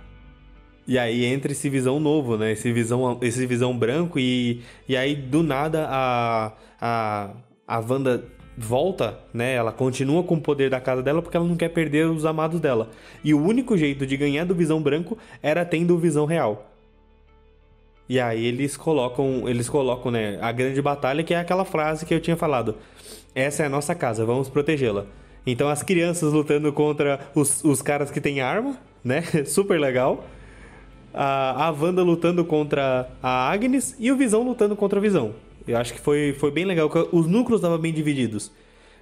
E aí entra esse visão novo, né? Esse visão, esse visão branco e, e aí do nada a, a, a Wanda volta, né? Ela continua com o poder da casa dela porque ela não quer perder os amados dela. E o único jeito de ganhar do Visão Branco era tendo o Visão Real. E aí eles colocam, eles colocam, né, a grande batalha que é aquela frase que eu tinha falado. Essa é a nossa casa, vamos protegê-la. Então as crianças lutando contra os, os caras que têm arma, né? Super legal. A, a Wanda lutando contra a Agnes e o Visão lutando contra o Visão. Eu acho que foi, foi bem legal. Os núcleos estavam bem divididos.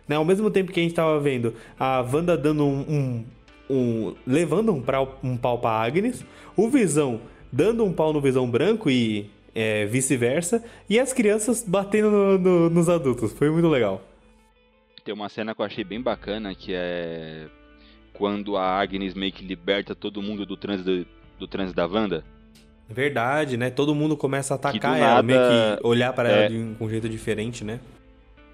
Né? Ao mesmo tempo que a gente estava vendo a Wanda dando um, um, um levando um, pra, um pau para Agnes, o Visão dando um pau no Visão branco e é, vice-versa, e as crianças batendo no, no, nos adultos. Foi muito legal. Tem uma cena que eu achei bem bacana que é quando a Agnes meio que liberta todo mundo do trânsito do trânsito da Wanda. Verdade, né? Todo mundo começa a atacar ela, nada, meio que olhar para é, ela de um, um jeito diferente, né?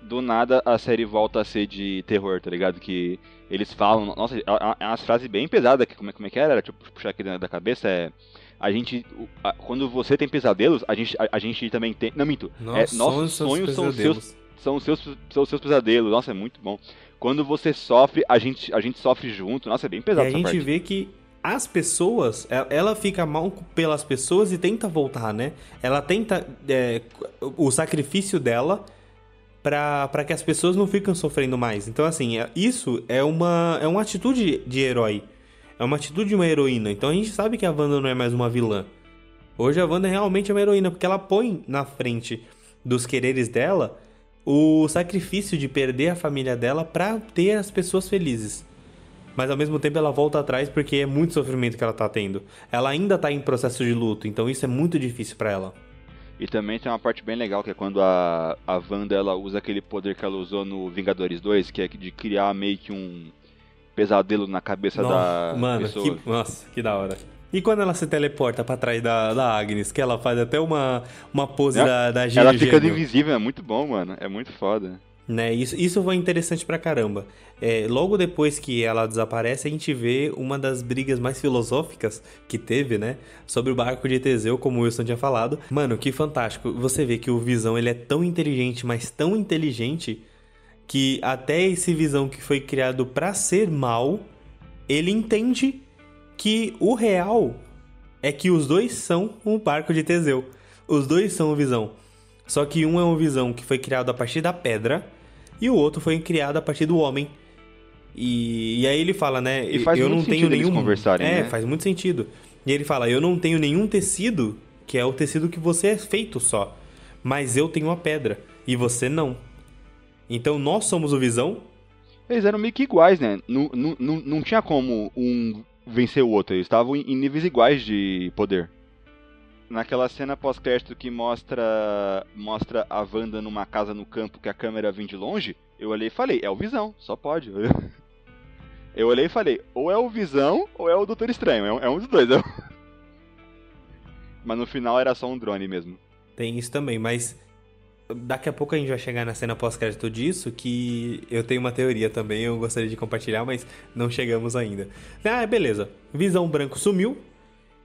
Do nada a série volta a ser de terror, tá ligado? Que eles falam. Nossa, é uma frase bem pesada. Como é, como é que era? tipo, puxar aqui da cabeça é. A gente. A, quando você tem pesadelos, a gente, a, a gente também tem. Não, minto. Nossa, é, nossos sonhos, são seus, são os seus, são seus pesadelos. Nossa, é muito bom. Quando você sofre, a gente, a gente sofre junto. Nossa, é bem pesado e a gente parte. vê que as pessoas, ela fica mal pelas pessoas e tenta voltar, né? Ela tenta é, o sacrifício dela para que as pessoas não fiquem sofrendo mais. Então, assim, é, isso é uma, é uma atitude de herói. É uma atitude de uma heroína. Então a gente sabe que a Wanda não é mais uma vilã. Hoje a Wanda realmente é uma heroína, porque ela põe na frente dos quereres dela o sacrifício de perder a família dela para ter as pessoas felizes. Mas ao mesmo tempo ela volta atrás porque é muito sofrimento que ela tá tendo. Ela ainda tá em processo de luto, então isso é muito difícil para ela. E também tem uma parte bem legal que é quando a, a Wanda ela usa aquele poder que ela usou no Vingadores 2, que é de criar meio que um pesadelo na cabeça Nossa, da mano, pessoa. que, nossa, que da hora. E quando ela se teleporta pra trás da, da Agnes, que ela faz até uma, uma pose É, da, da Ela Gênio fica invisível, é muito bom, mano. É muito foda. Né, isso, isso foi interessante pra caramba. É, logo depois que ela desaparece, a gente vê uma das brigas mais filosóficas que teve, né? Sobre o barco de Teseu, como o Wilson tinha falado. Mano, que fantástico. Você vê que o Visão ele é tão inteligente, mas tão inteligente, que até esse Visão que foi criado pra ser mal, ele entende que o real é que os dois são um barco de Teseu. Os dois são o Visão. Só que um é um Visão que foi criado a partir da pedra e o outro foi criado a partir do homem. E, e aí ele fala, né? E faz eu muito não tenho nenhum. conversarem, é, né? faz muito sentido. E ele fala, eu não tenho nenhum tecido que é o tecido que você é feito só, mas eu tenho a pedra e você não. Então nós somos o Visão. Eles eram meio que iguais, né? Não, não, não, não tinha como um vencer o outro. Eles estavam em níveis iguais de poder. Naquela cena pós-crédito que mostra mostra a Wanda numa casa no campo que a câmera vem de longe, eu olhei e falei, é o Visão, só pode. Eu olhei e falei, ou é o Visão ou é o Doutor Estranho, é um, é um dos dois. Mas no final era só um drone mesmo. Tem isso também, mas daqui a pouco a gente vai chegar na cena pós-crédito disso, que eu tenho uma teoria também, eu gostaria de compartilhar, mas não chegamos ainda. Ah, beleza. Visão branco sumiu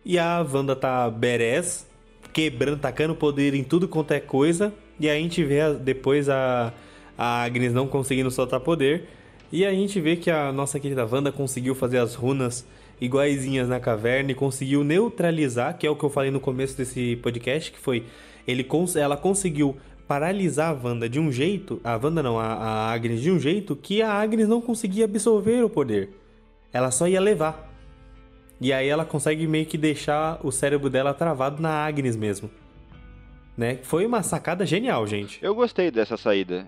e a Wanda tá berés, quebrando, tacando poder em tudo quanto é coisa, e a gente vê depois a, a Agnes não conseguindo soltar poder, e a gente vê que a nossa querida Wanda conseguiu fazer as runas iguaizinhas na caverna e conseguiu neutralizar, que é o que eu falei no começo desse podcast, que foi ele ela conseguiu paralisar a Wanda de um jeito, a Wanda não, a, a Agnes de um jeito que a Agnes não conseguia absorver o poder. Ela só ia levar. E aí ela consegue meio que deixar o cérebro dela travado na Agnes mesmo. Né? Foi uma sacada genial, gente. Eu gostei dessa saída.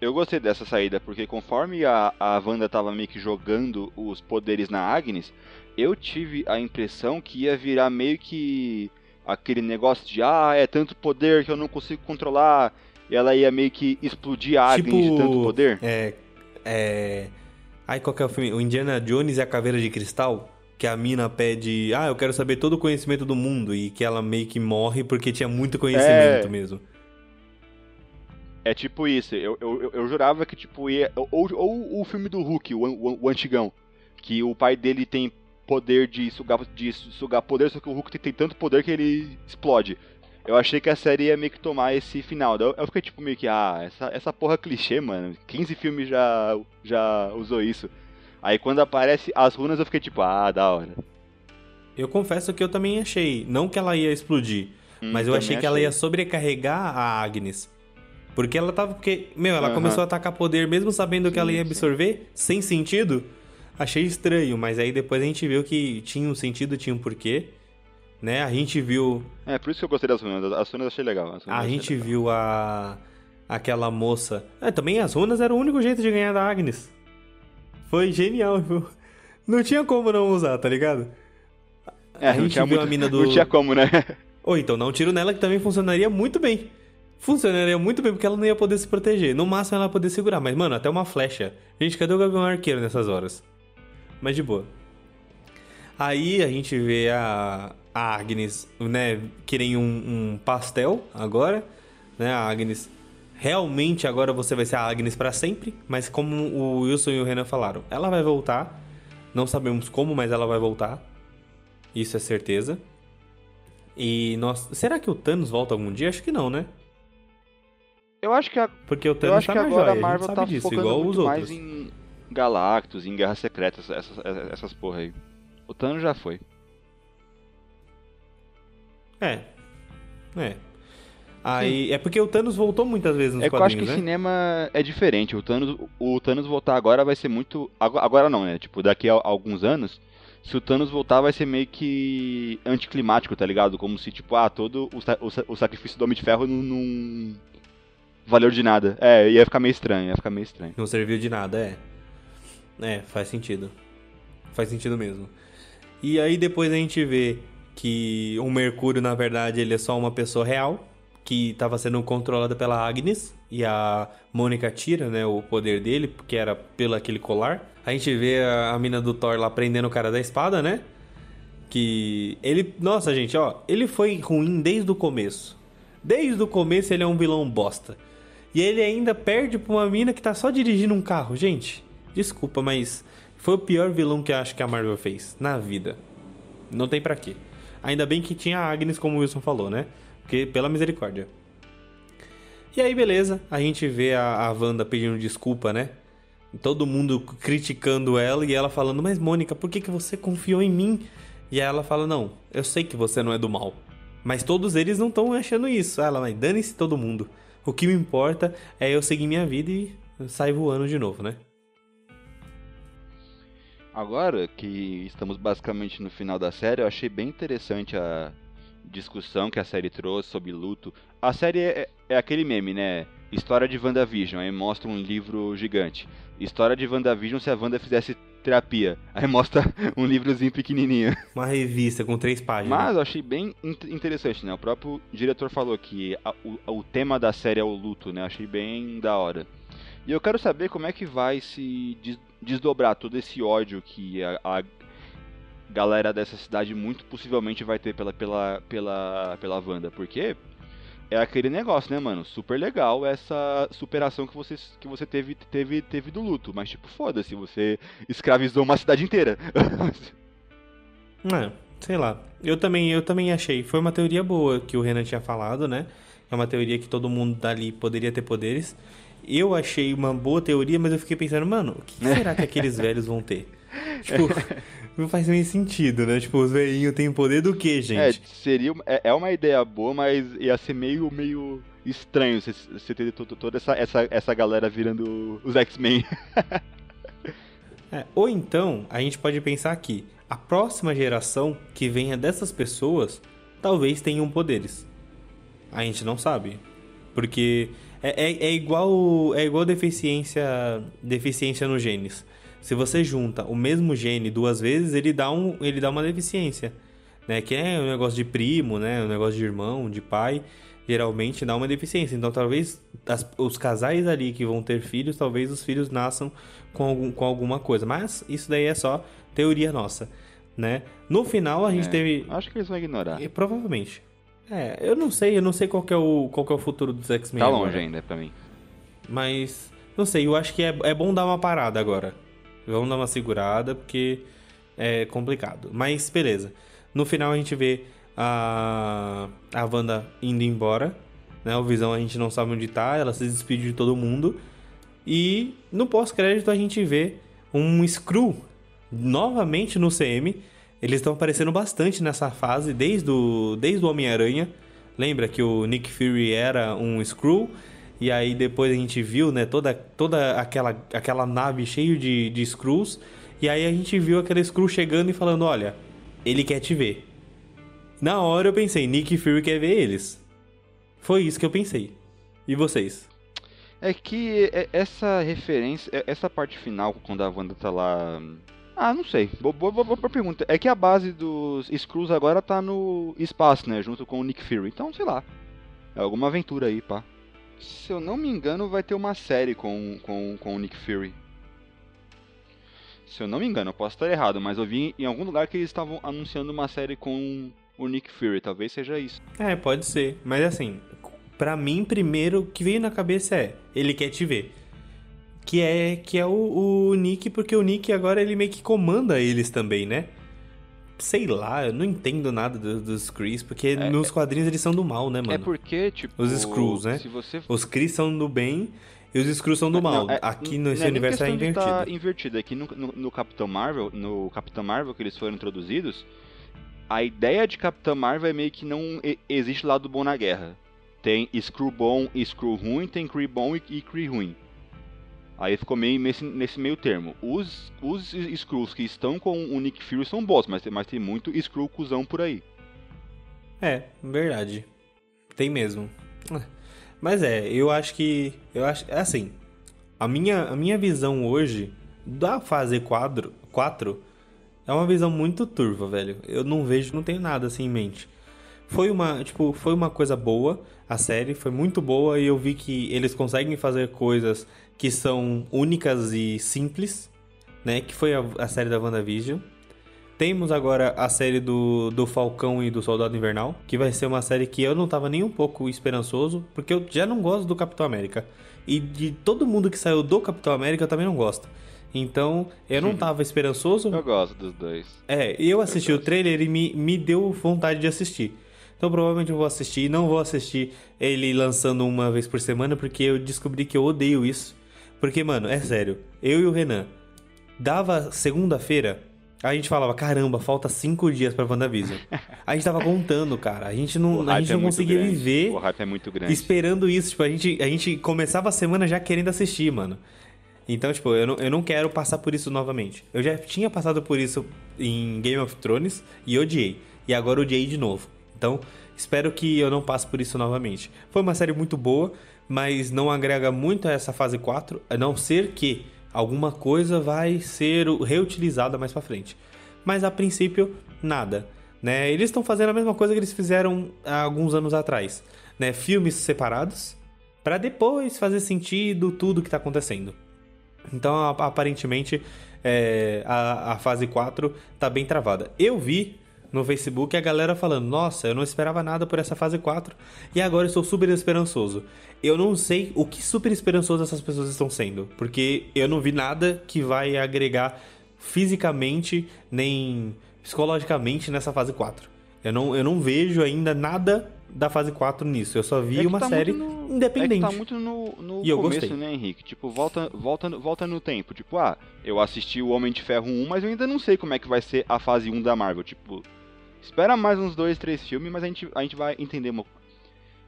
Eu gostei dessa saída, porque conforme a, a Wanda tava meio que jogando os poderes na Agnes, eu tive a impressão que ia virar meio que aquele negócio de ah, é tanto poder que eu não consigo controlar. E ela ia meio que explodir a Agnes de tanto poder. É. É. Ai, qual que é o filme? O Indiana Jones e a Caveira de Cristal? Que a mina pede, ah, eu quero saber todo o conhecimento do mundo. E que ela meio que morre porque tinha muito conhecimento É. mesmo. É tipo isso. Eu, eu, eu- jurava que tipo ia. Ou, ou o filme do Hulk, o, o, o antigão. Que o pai dele tem poder de sugar, de sugar poder, só que o Hulk tem, tem tanto poder que ele explode. Eu achei que a série ia meio que tomar esse final. Eu, eu fiquei tipo meio que, ah, essa, essa porra clichê, mano. 15 filmes já, já usou isso. Aí quando aparece as runas eu fiquei tipo, ah, da hora. Eu confesso que eu também achei. Não que ela ia explodir, Hum, mas eu achei que ela ia sobrecarregar a Agnes. Porque ela tava. Porque, meu, ela Aham. começou a atacar poder mesmo sabendo que ela ia Sim, sim. absorver, sem sentido. Achei estranho, mas aí depois a gente viu que tinha um sentido, tinha um porquê. Né? A gente viu. É, por isso que eu gostei das runas. As runas eu achei legal. runas A achei gente legal. viu a. aquela moça. É, também as runas era o único jeito de ganhar da Agnes. Foi genial, viu? Não tinha como não usar, tá ligado? É, a não gente tinha viu muito- a mina do. Não tinha como, né? Ou então dá um tiro nela que também funcionaria muito bem. Funcionaria muito bem porque ela não ia poder se proteger. No máximo ela ia poder segurar. Mas, mano, até uma flecha. Gente, cadê o Gavião Arqueiro nessas horas? Mas de boa. Aí a gente vê a, a Agnes, né, querendo um, um pastel agora. Né, a Agnes. Realmente agora você vai ser a Agnes pra sempre. Mas como o Wilson e o Renan falaram, ela vai voltar. Não sabemos como, mas ela vai voltar. Isso é certeza. E nós. Será que o Thanos volta algum dia? Acho que não, né? Eu acho que a, Porque o eu Thanos acho tá que agora joia, a Marvel gente tá disso, focando igual muito os mais em Galactus, em Guerras Secretas, essas, essas porra aí. O Thanos já foi. É. É. Aí, é porque o Thanos voltou muitas vezes nos é que eu acho que quadrinhos, né? cinema é diferente. O Thanos, o Thanos voltar agora vai ser muito. ago- Agora não, né? Tipo, daqui a alguns anos, se o Thanos voltar vai ser meio que anticlimático, tá ligado? Como se, tipo, ah, todo o, o, o sacrifício do Homem de Ferro não, não valeu de nada. É, ia ficar meio estranho, ia ficar meio estranho. Não serviu de nada, é. É, faz sentido. Faz sentido mesmo. E aí depois a gente vê que o Mercúrio, na verdade, ele é só uma pessoa real, que estava sendo controlada pela Agnes, e a Mônica tira, né, o poder dele, porque era pelo aquele colar. A gente vê a, a mina do Thor lá prendendo o cara da espada, né? Que ele, nossa, gente, ó, ele foi ruim desde o começo. Desde o começo ele é um vilão bosta. E ele ainda perde pra uma mina que tá só dirigindo um carro. Gente, desculpa, mas foi o pior vilão que eu acho que a Marvel fez na vida. Não tem para quê. Ainda bem que tinha a Agnes, como o Wilson falou, né? Porque, pela misericórdia. E aí, beleza, a gente vê a, a Wanda pedindo desculpa, né? Todo mundo criticando ela e ela falando, mas Mônica, por que, que você confiou em mim? E aí ela fala, não, eu sei que você não é do mal. Mas todos eles não estão achando isso. Ela, mas dane-se todo mundo. O que me importa é eu seguir minha vida e sair voando de novo, né? Agora que estamos basicamente no final da série, eu achei bem interessante a discussão que a série trouxe sobre luto. A série é, é aquele meme, né? História de WandaVision, aí mostra um livro gigante. História de WandaVision se a Wanda fizesse terapia. Aí mostra um livrozinho pequenininho. Uma revista com três páginas. Mas eu achei bem interessante, né? O próprio diretor falou que a, o, o tema da série é o luto, né? Achei bem da hora. E eu quero saber como é que vai se desdobrar todo esse ódio que a, a galera dessa cidade muito possivelmente vai ter pela, pela, pela, pela Wanda. Porque é aquele negócio, né, mano? Super legal essa superação que você, que você teve, teve, teve do luto. Mas, tipo, foda-se, você escravizou uma cidade inteira. é, sei lá. Eu também, eu também achei. Foi uma teoria boa que o Renan tinha falado, né? É uma teoria que todo mundo dali poderia ter poderes. Eu achei uma boa teoria, mas eu fiquei pensando, mano, o que será que aqueles velhos vão ter? Tipo, não faz nem sentido, né? Tipo, os velhinhos têm poder do que, gente? É, seria, é, é uma ideia boa, mas ia ser meio, meio estranho você, ter toda essa, essa, essa galera virando os X-Men. é, ou então, a gente pode pensar aqui, a próxima geração que venha dessas pessoas, talvez tenham poderes. A gente não sabe. Porque é, é, é, igual é igual deficiência deficiência nos genes. Se você junta o mesmo gene duas vezes, ele dá, um, ele dá uma deficiência. Né? Que é um negócio de primo, né? um negócio de irmão, de pai. Geralmente dá uma deficiência. Então, talvez as, os casais ali que vão ter filhos, talvez os filhos nasçam com, algum, com alguma coisa. Mas isso daí é só teoria nossa. Né? No final, a gente é, teve. Acho que eles vão ignorar. E, provavelmente. É, eu não sei, eu não sei qual é o, qual é o futuro dos X-Men. Tá longe agora. ainda pra mim. Mas, não sei, eu acho que é, é bom dar uma parada agora. Vamos dar uma segurada, porque é complicado. Mas, beleza. No final a gente vê a, a Wanda indo embora. Né? O Visão a gente não sabe onde tá, ela se despede de todo mundo. E no pós-crédito a gente vê um Screw novamente no CM eles estão aparecendo bastante nessa fase, desde o, desde o Homem-Aranha. Lembra que o Nick Fury era um Skrull? E aí depois a gente viu, né, toda, toda aquela, aquela nave cheia de, de Skrulls. E aí a gente viu aquele Skrull chegando e falando, olha, ele quer te ver. Na hora eu pensei, Nick Fury quer ver eles. Foi isso que eu pensei. E vocês? É que essa referência, essa parte final, quando a Wanda tá lá ah, não sei. Boa, boa, boa, pergunta. É que a base dos Skrulls agora tá no espaço, né? Junto com o Nick Fury. Então, sei lá. É alguma aventura aí, pá. Se eu não me engano, vai ter uma série com, com, com o Nick Fury. Se eu não me engano, eu posso estar errado, mas eu vi em algum lugar que eles estavam anunciando uma série com o Nick Fury. Talvez seja isso. É, pode ser. Mas assim, pra mim, primeiro, o que veio na cabeça é: ele quer te ver que é que é o, o Nick, porque o Nick agora ele meio que comanda eles também, né? Sei lá, eu não entendo nada dos, dos Chris, porque é, nos é quadrinhos eles são do mal, né, é mano? É porque, tipo. Os Skrulls, né? Você... Os Chris são do bem e os Skrulls são do mal. Não, é, Aqui nesse não é universo é invertido. Tá invertido. Aqui no, no, no, Capitão Marvel, no Capitão Marvel que eles foram introduzidos, a ideia de Capitão Marvel é meio que não existe lado bom na guerra. Tem Skrull bom e Skrull ruim, tem Kree bom e Kree ruim. Aí ficou meio nesse, nesse meio termo. Os, os Skrulls que estão com o Nick Fury são boss, mas, mas tem muito Skrull cuzão por aí. É, verdade. Tem mesmo. Mas é, eu acho que. Eu acho. É assim. A minha, a minha visão hoje da fase 4, 4 é uma visão muito turva, velho. Eu não vejo, não tenho nada assim em mente. Foi uma, tipo, foi uma coisa boa, a série foi muito boa e eu vi que eles conseguem fazer coisas que são únicas e simples, né? Que foi a, a série da WandaVision. Temos agora a série do, do Falcão e do Soldado Invernal, que vai ser uma série que eu não tava nem um pouco esperançoso, porque eu já não gosto do Capitão América. E de todo mundo que saiu do Capitão América eu também não gosto. Então, eu não tava esperançoso. Eu gosto dos dois. É, eu assisti Eu o trailer e me, me deu vontade de assistir. Então provavelmente eu vou assistir. Não vou assistir ele lançando uma vez por semana, porque eu descobri que eu odeio isso. Porque, mano, é sério. Eu e o Renan, dava segunda-feira, a gente falava, caramba, falta cinco dias pra WandaVision. A gente tava contando, cara. A gente não, a gente é não conseguia grande. viver O hype é muito grande. esperando isso. Tipo, a gente, a gente começava a semana já querendo assistir, mano. Então, tipo, eu não, eu não quero passar por isso novamente. Eu já tinha passado por isso em Game of Thrones e odiei. E agora odiei de novo. Então, espero que eu não passe por isso novamente. Foi uma série muito boa, mas não agrega muito a essa fase 4, a não ser que alguma coisa vai ser reutilizada mais pra frente. Mas a princípio, nada. Né? Eles estão fazendo a mesma coisa que eles fizeram há alguns anos atrás. Né? Filmes separados, para depois fazer sentido tudo que tá acontecendo. Então, aparentemente, é, a, a fase 4 tá bem travada. Eu vi no Facebook a galera falando: Nossa, eu não esperava nada por essa fase 4 e agora eu estou super esperançoso. Eu não sei o que super esperançoso essas pessoas estão sendo, porque eu não vi nada que vai agregar fisicamente nem psicologicamente nessa fase 4. Eu não, eu não vejo ainda nada da fase 4 nisso. Eu só vi É uma tá série no- independente. É tá muito no, no E eu começo, gostei. né, Henrique? Tipo, volta, volta, volta no tempo. Tipo, ah, eu assisti o Homem de Ferro 1, mas eu ainda não sei como é que vai ser a fase 1 da Marvel. Tipo, espera mais uns dois, três filmes, mas a gente, a gente vai entender uma...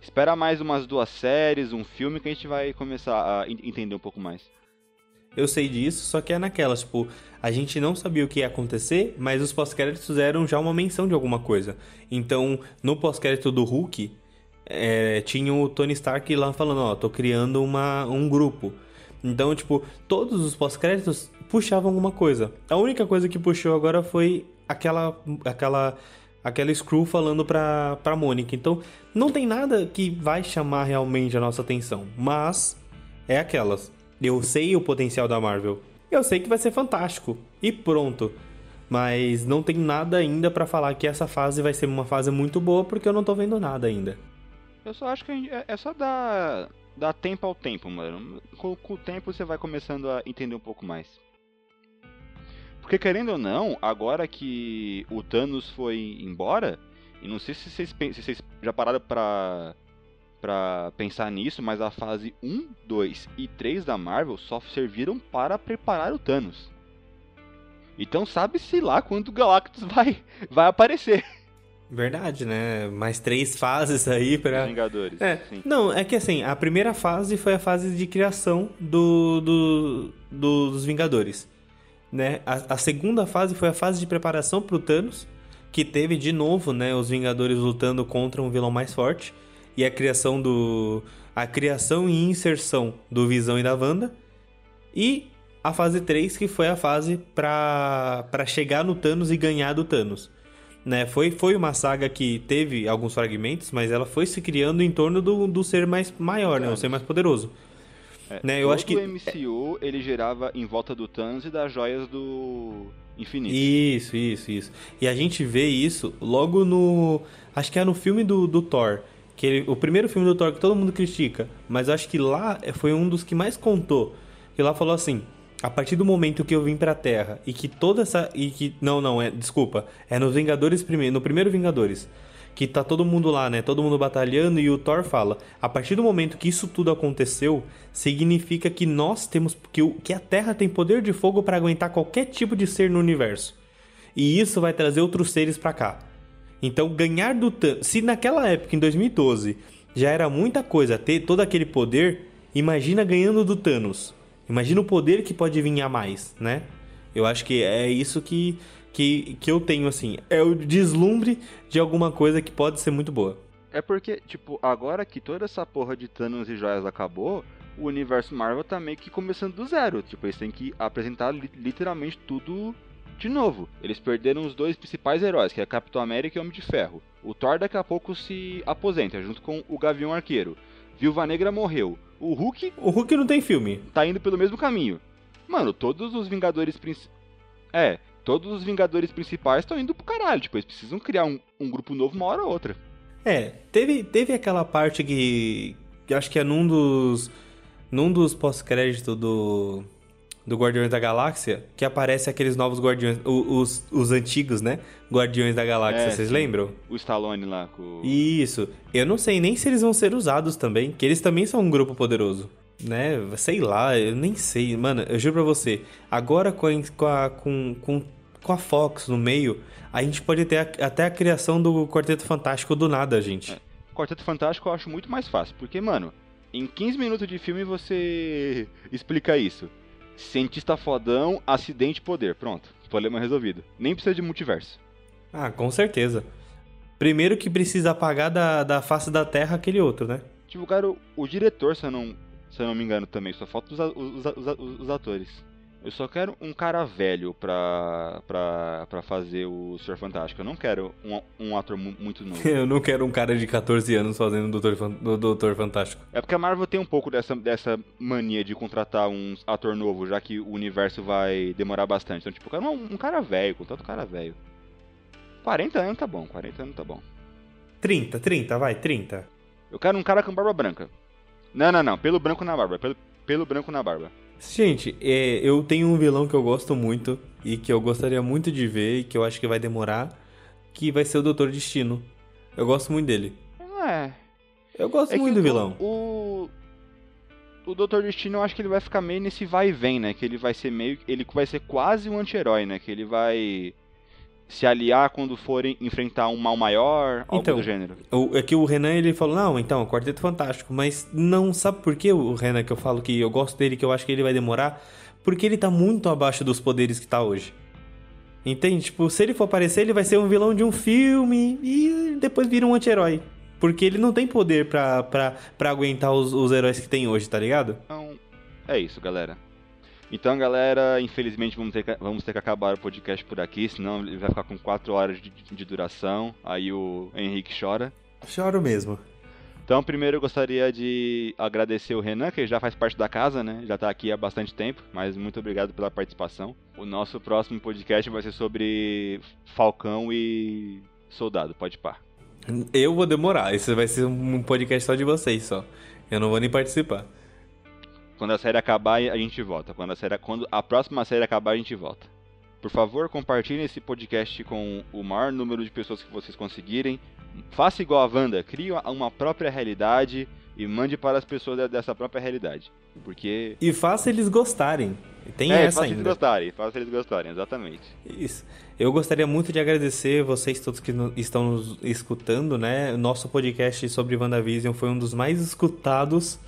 Espera mais umas duas séries, um filme, que a gente vai começar a en- entender um pouco mais. Eu sei disso, só que é naquelas, tipo, a gente não sabia o que ia acontecer, mas os pós-créditos fizeram já uma menção de alguma coisa. Então, no pós-crédito do Hulk, é, tinha o Tony Stark lá falando, ó, tô criando uma, um grupo. Então, tipo, todos os pós-créditos puxavam alguma coisa. A única coisa que puxou agora foi aquela aquela aquela Screw falando pra, pra Mônica. Então, não tem nada que vai chamar realmente a nossa atenção. Mas, é aquelas. Eu sei o potencial da Marvel. Eu sei que vai ser fantástico. E pronto. Mas não tem nada ainda pra falar que essa fase vai ser uma fase muito boa, porque eu não tô vendo nada ainda. Eu só acho que é, é só dar, dar tempo ao tempo, mano. Com, com o tempo você vai começando a entender um pouco mais. Porque querendo ou não, agora que o Thanos foi embora, e não sei se vocês, se vocês já pararam pra, pra pensar nisso, mas a fase 1, 2 e 3 da Marvel só serviram para preparar o Thanos. Então sabe-se lá quando o Galactus vai, vai aparecer. Verdade, né? Mais três fases aí pra. Os Vingadores. É, sim. não, é que assim, a primeira fase foi a fase de criação do, do- dos Vingadores. Né? A, a segunda fase foi a fase de preparação pro Thanos, que teve de novo, né, os Vingadores lutando contra um vilão mais forte. E a criação do. A criação e inserção do Visão e da Wanda. E a fase 3, que foi a fase pra chegar no Thanos e ganhar do Thanos. Né? Foi, foi uma saga que teve alguns fragmentos, mas ela foi se criando em torno do, do ser mais maior, né? O ser mais poderoso. É, né, eu acho que- o MCU ele gerava em volta do Thanos e das joias do infinito. Isso, isso, isso. E a gente vê isso logo no. Acho que é no filme do, do Thor. Que ele- o primeiro filme do Thor que todo mundo critica. Mas acho que lá foi um dos que mais contou. Que lá falou assim. A partir do momento que eu vim pra Terra e que toda essa. E que. Não, não, é. Desculpa. É nos Vingadores primeiro. No primeiro Vingadores. Que tá todo mundo lá, né? Todo mundo batalhando e o Thor fala. A partir do momento que isso tudo aconteceu, significa que nós temos. Que, que a Terra tem poder de fogo pra aguentar qualquer tipo de ser no universo. E isso vai trazer outros seres pra cá. Então, ganhar do Thanos. Se naquela época, em 2012, já era muita coisa ter todo aquele poder, imagina ganhando do Thanos. Imagina o poder que pode vir a mais, né? Eu acho que é isso que, que, que eu tenho, assim. É o deslumbre de alguma coisa que pode ser muito boa. É porque, tipo, agora que toda essa porra de Thanos e joias acabou, o universo Marvel tá meio que começando do zero. Tipo, eles têm que apresentar li literalmente tudo de novo. Eles perderam os dois principais heróis, que é Capitão América e Homem de Ferro. O Thor daqui a pouco se aposenta, junto com o Gavião Arqueiro. Viúva Negra morreu. O Hulk. O Hulk não tem filme. Tá indo pelo mesmo caminho. Mano, todos os Vingadores principais. É, todos os Vingadores principais estão indo pro caralho. Tipo, eles precisam criar um, um, grupo novo uma hora ou outra. É, teve, teve aquela parte que. que acho que é num dos. Num dos pós-créditos do. Do Guardiões da Galáxia, que aparece aqueles novos Guardiões, os, os antigos, né? Guardiões da Galáxia, é, vocês sim. lembram? O Stallone lá. Com... Isso. Eu não sei nem se eles vão ser usados também, que eles também são um grupo poderoso né? Sei lá, eu nem sei. Mano, eu juro pra você, agora com a, com, com, com a Fox no meio, a gente pode ter a, até a criação do Quarteto Fantástico do nada, gente. É. Quarteto Fantástico eu acho muito mais fácil, porque, mano, em 15 minutos de filme você explica isso. Cientista fodão, acidente poder. Pronto, problema resolvido. Nem precisa de multiverso. Ah, com certeza. Primeiro que precisa apagar da, da face da Terra aquele outro, né? Tipo, cara, o, o diretor, se eu não se eu não me engano também, só falta os, os, os, os atores. Eu só quero um cara velho pra, pra, pra fazer o Senhor Fantástico. Eu não quero um, um ator muito novo. eu não quero um cara de 14 anos fazendo o Doutor, Doutor Fantástico. É porque a Marvel tem um pouco dessa, dessa mania de contratar um ator novo, já que o universo vai demorar bastante. Então, tipo, eu quero um, um cara velho, contrata um cara velho. 40 anos tá bom, 40 anos tá bom. 30, 30, vai, 30. Eu quero um cara com barba branca. Não, não, não. Pelo branco na barba. Pelo, pelo branco na barba. Gente, é, eu tenho um vilão que eu gosto muito e que eu gostaria muito de ver e que eu acho que vai demorar, que vai ser o Doutor Destino. Eu gosto muito dele. É. Eu gosto é muito do vilão. O, o Doutor Destino, eu acho que ele vai ficar meio nesse vai e vem, né? Que ele vai ser meio. Ele vai ser quase um anti-herói, né? Que ele vai se aliar quando forem enfrentar um mal maior, algo então, do gênero. O, é que o Renan ele falou, não, então, o Quarteto Fantástico, mas não sabe por que o Renan que eu falo que eu gosto dele, que eu acho que ele vai demorar? Porque ele tá muito abaixo dos poderes que tá hoje. Entende? Tipo, se ele for aparecer, ele vai ser um vilão de um filme e depois vira um anti-herói. Porque ele não tem poder pra, pra, pra aguentar os, os heróis que tem hoje, tá ligado? Então, é isso, galera. Então, galera, infelizmente vamos ter, que, vamos ter que acabar o podcast por aqui, senão ele vai ficar com 4 horas de, de duração. Aí o Henrique chora. Choro mesmo. Então, primeiro eu gostaria de agradecer o Renan, que já faz parte da casa, né? Já tá aqui há bastante tempo, mas muito obrigado pela participação. O nosso próximo podcast vai ser sobre Falcão e Soldado, pode pá. Eu vou demorar, esse vai ser um podcast só de vocês só. Eu não vou nem participar. Quando a série acabar, a gente volta. Quando a, série, quando a próxima série acabar, a gente volta. Por favor, compartilhem esse podcast com o maior número de pessoas que vocês conseguirem. Faça igual a Wanda, crie uma própria realidade e mande para as pessoas dessa própria realidade. Porque. E faça eles gostarem. Tem é, essa faça ainda. eles gostarem, faça eles gostarem, exatamente. Isso. Eu gostaria muito de agradecer vocês todos que estão nos escutando, né? Nosso podcast sobre WandaVision foi um dos mais escutados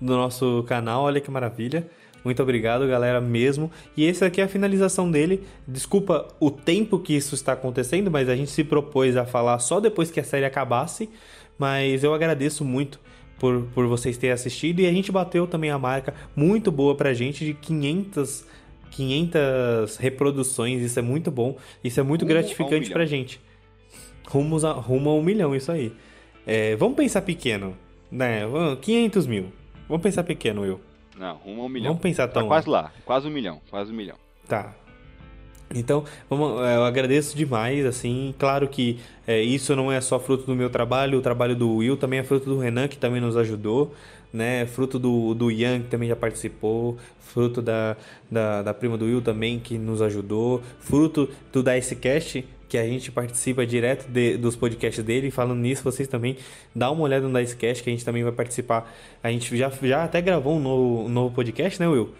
do nosso canal. Olha que maravilha. Muito obrigado, galera, mesmo. E esse aqui é a finalização dele. Desculpa o tempo que isso está acontecendo, mas a gente se propôs a falar só depois que a série acabasse. Mas eu agradeço muito por, por vocês terem assistido. E a gente bateu também a marca muito boa pra gente de 500, 500 reproduções. Isso é muito bom. Isso é muito rumo gratificante um pra gente. Rumo a, rumo a um milhão, isso aí. É, vamos pensar pequeno, né? 500 mil. Vamos pensar pequeno, Will. Não, rumo a um milhão. Vamos pensar tão. Tá quase lá, quase um milhão, quase um milhão. Tá. Então, vamos, é, eu agradeço demais, assim, claro que é, isso não é só fruto do meu trabalho, o trabalho do Will também é fruto do Renan, que também nos ajudou, né, fruto do, do Ian, que também já participou, fruto da, da, da prima do Will também, que nos ajudou, fruto do Dicecast, que a gente participa direto de, dos podcasts dele. Falando nisso, vocês também dá uma olhada no Dicecast, que a gente também vai participar. A gente já, já até gravou um novo, um novo podcast, né, Will?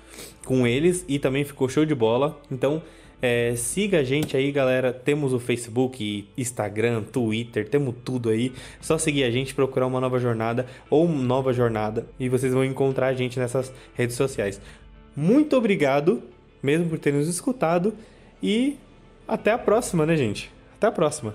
Com eles e também ficou show de bola. Então, é, siga a gente aí, galera. Temos o Facebook, Instagram, Twitter, temos tudo aí. Só seguir a gente, procurar uma nova jornada ou nova jornada e vocês vão encontrar a gente nessas redes sociais. Muito obrigado, mesmo por ter nos escutado e até a próxima, né, gente? Até a próxima.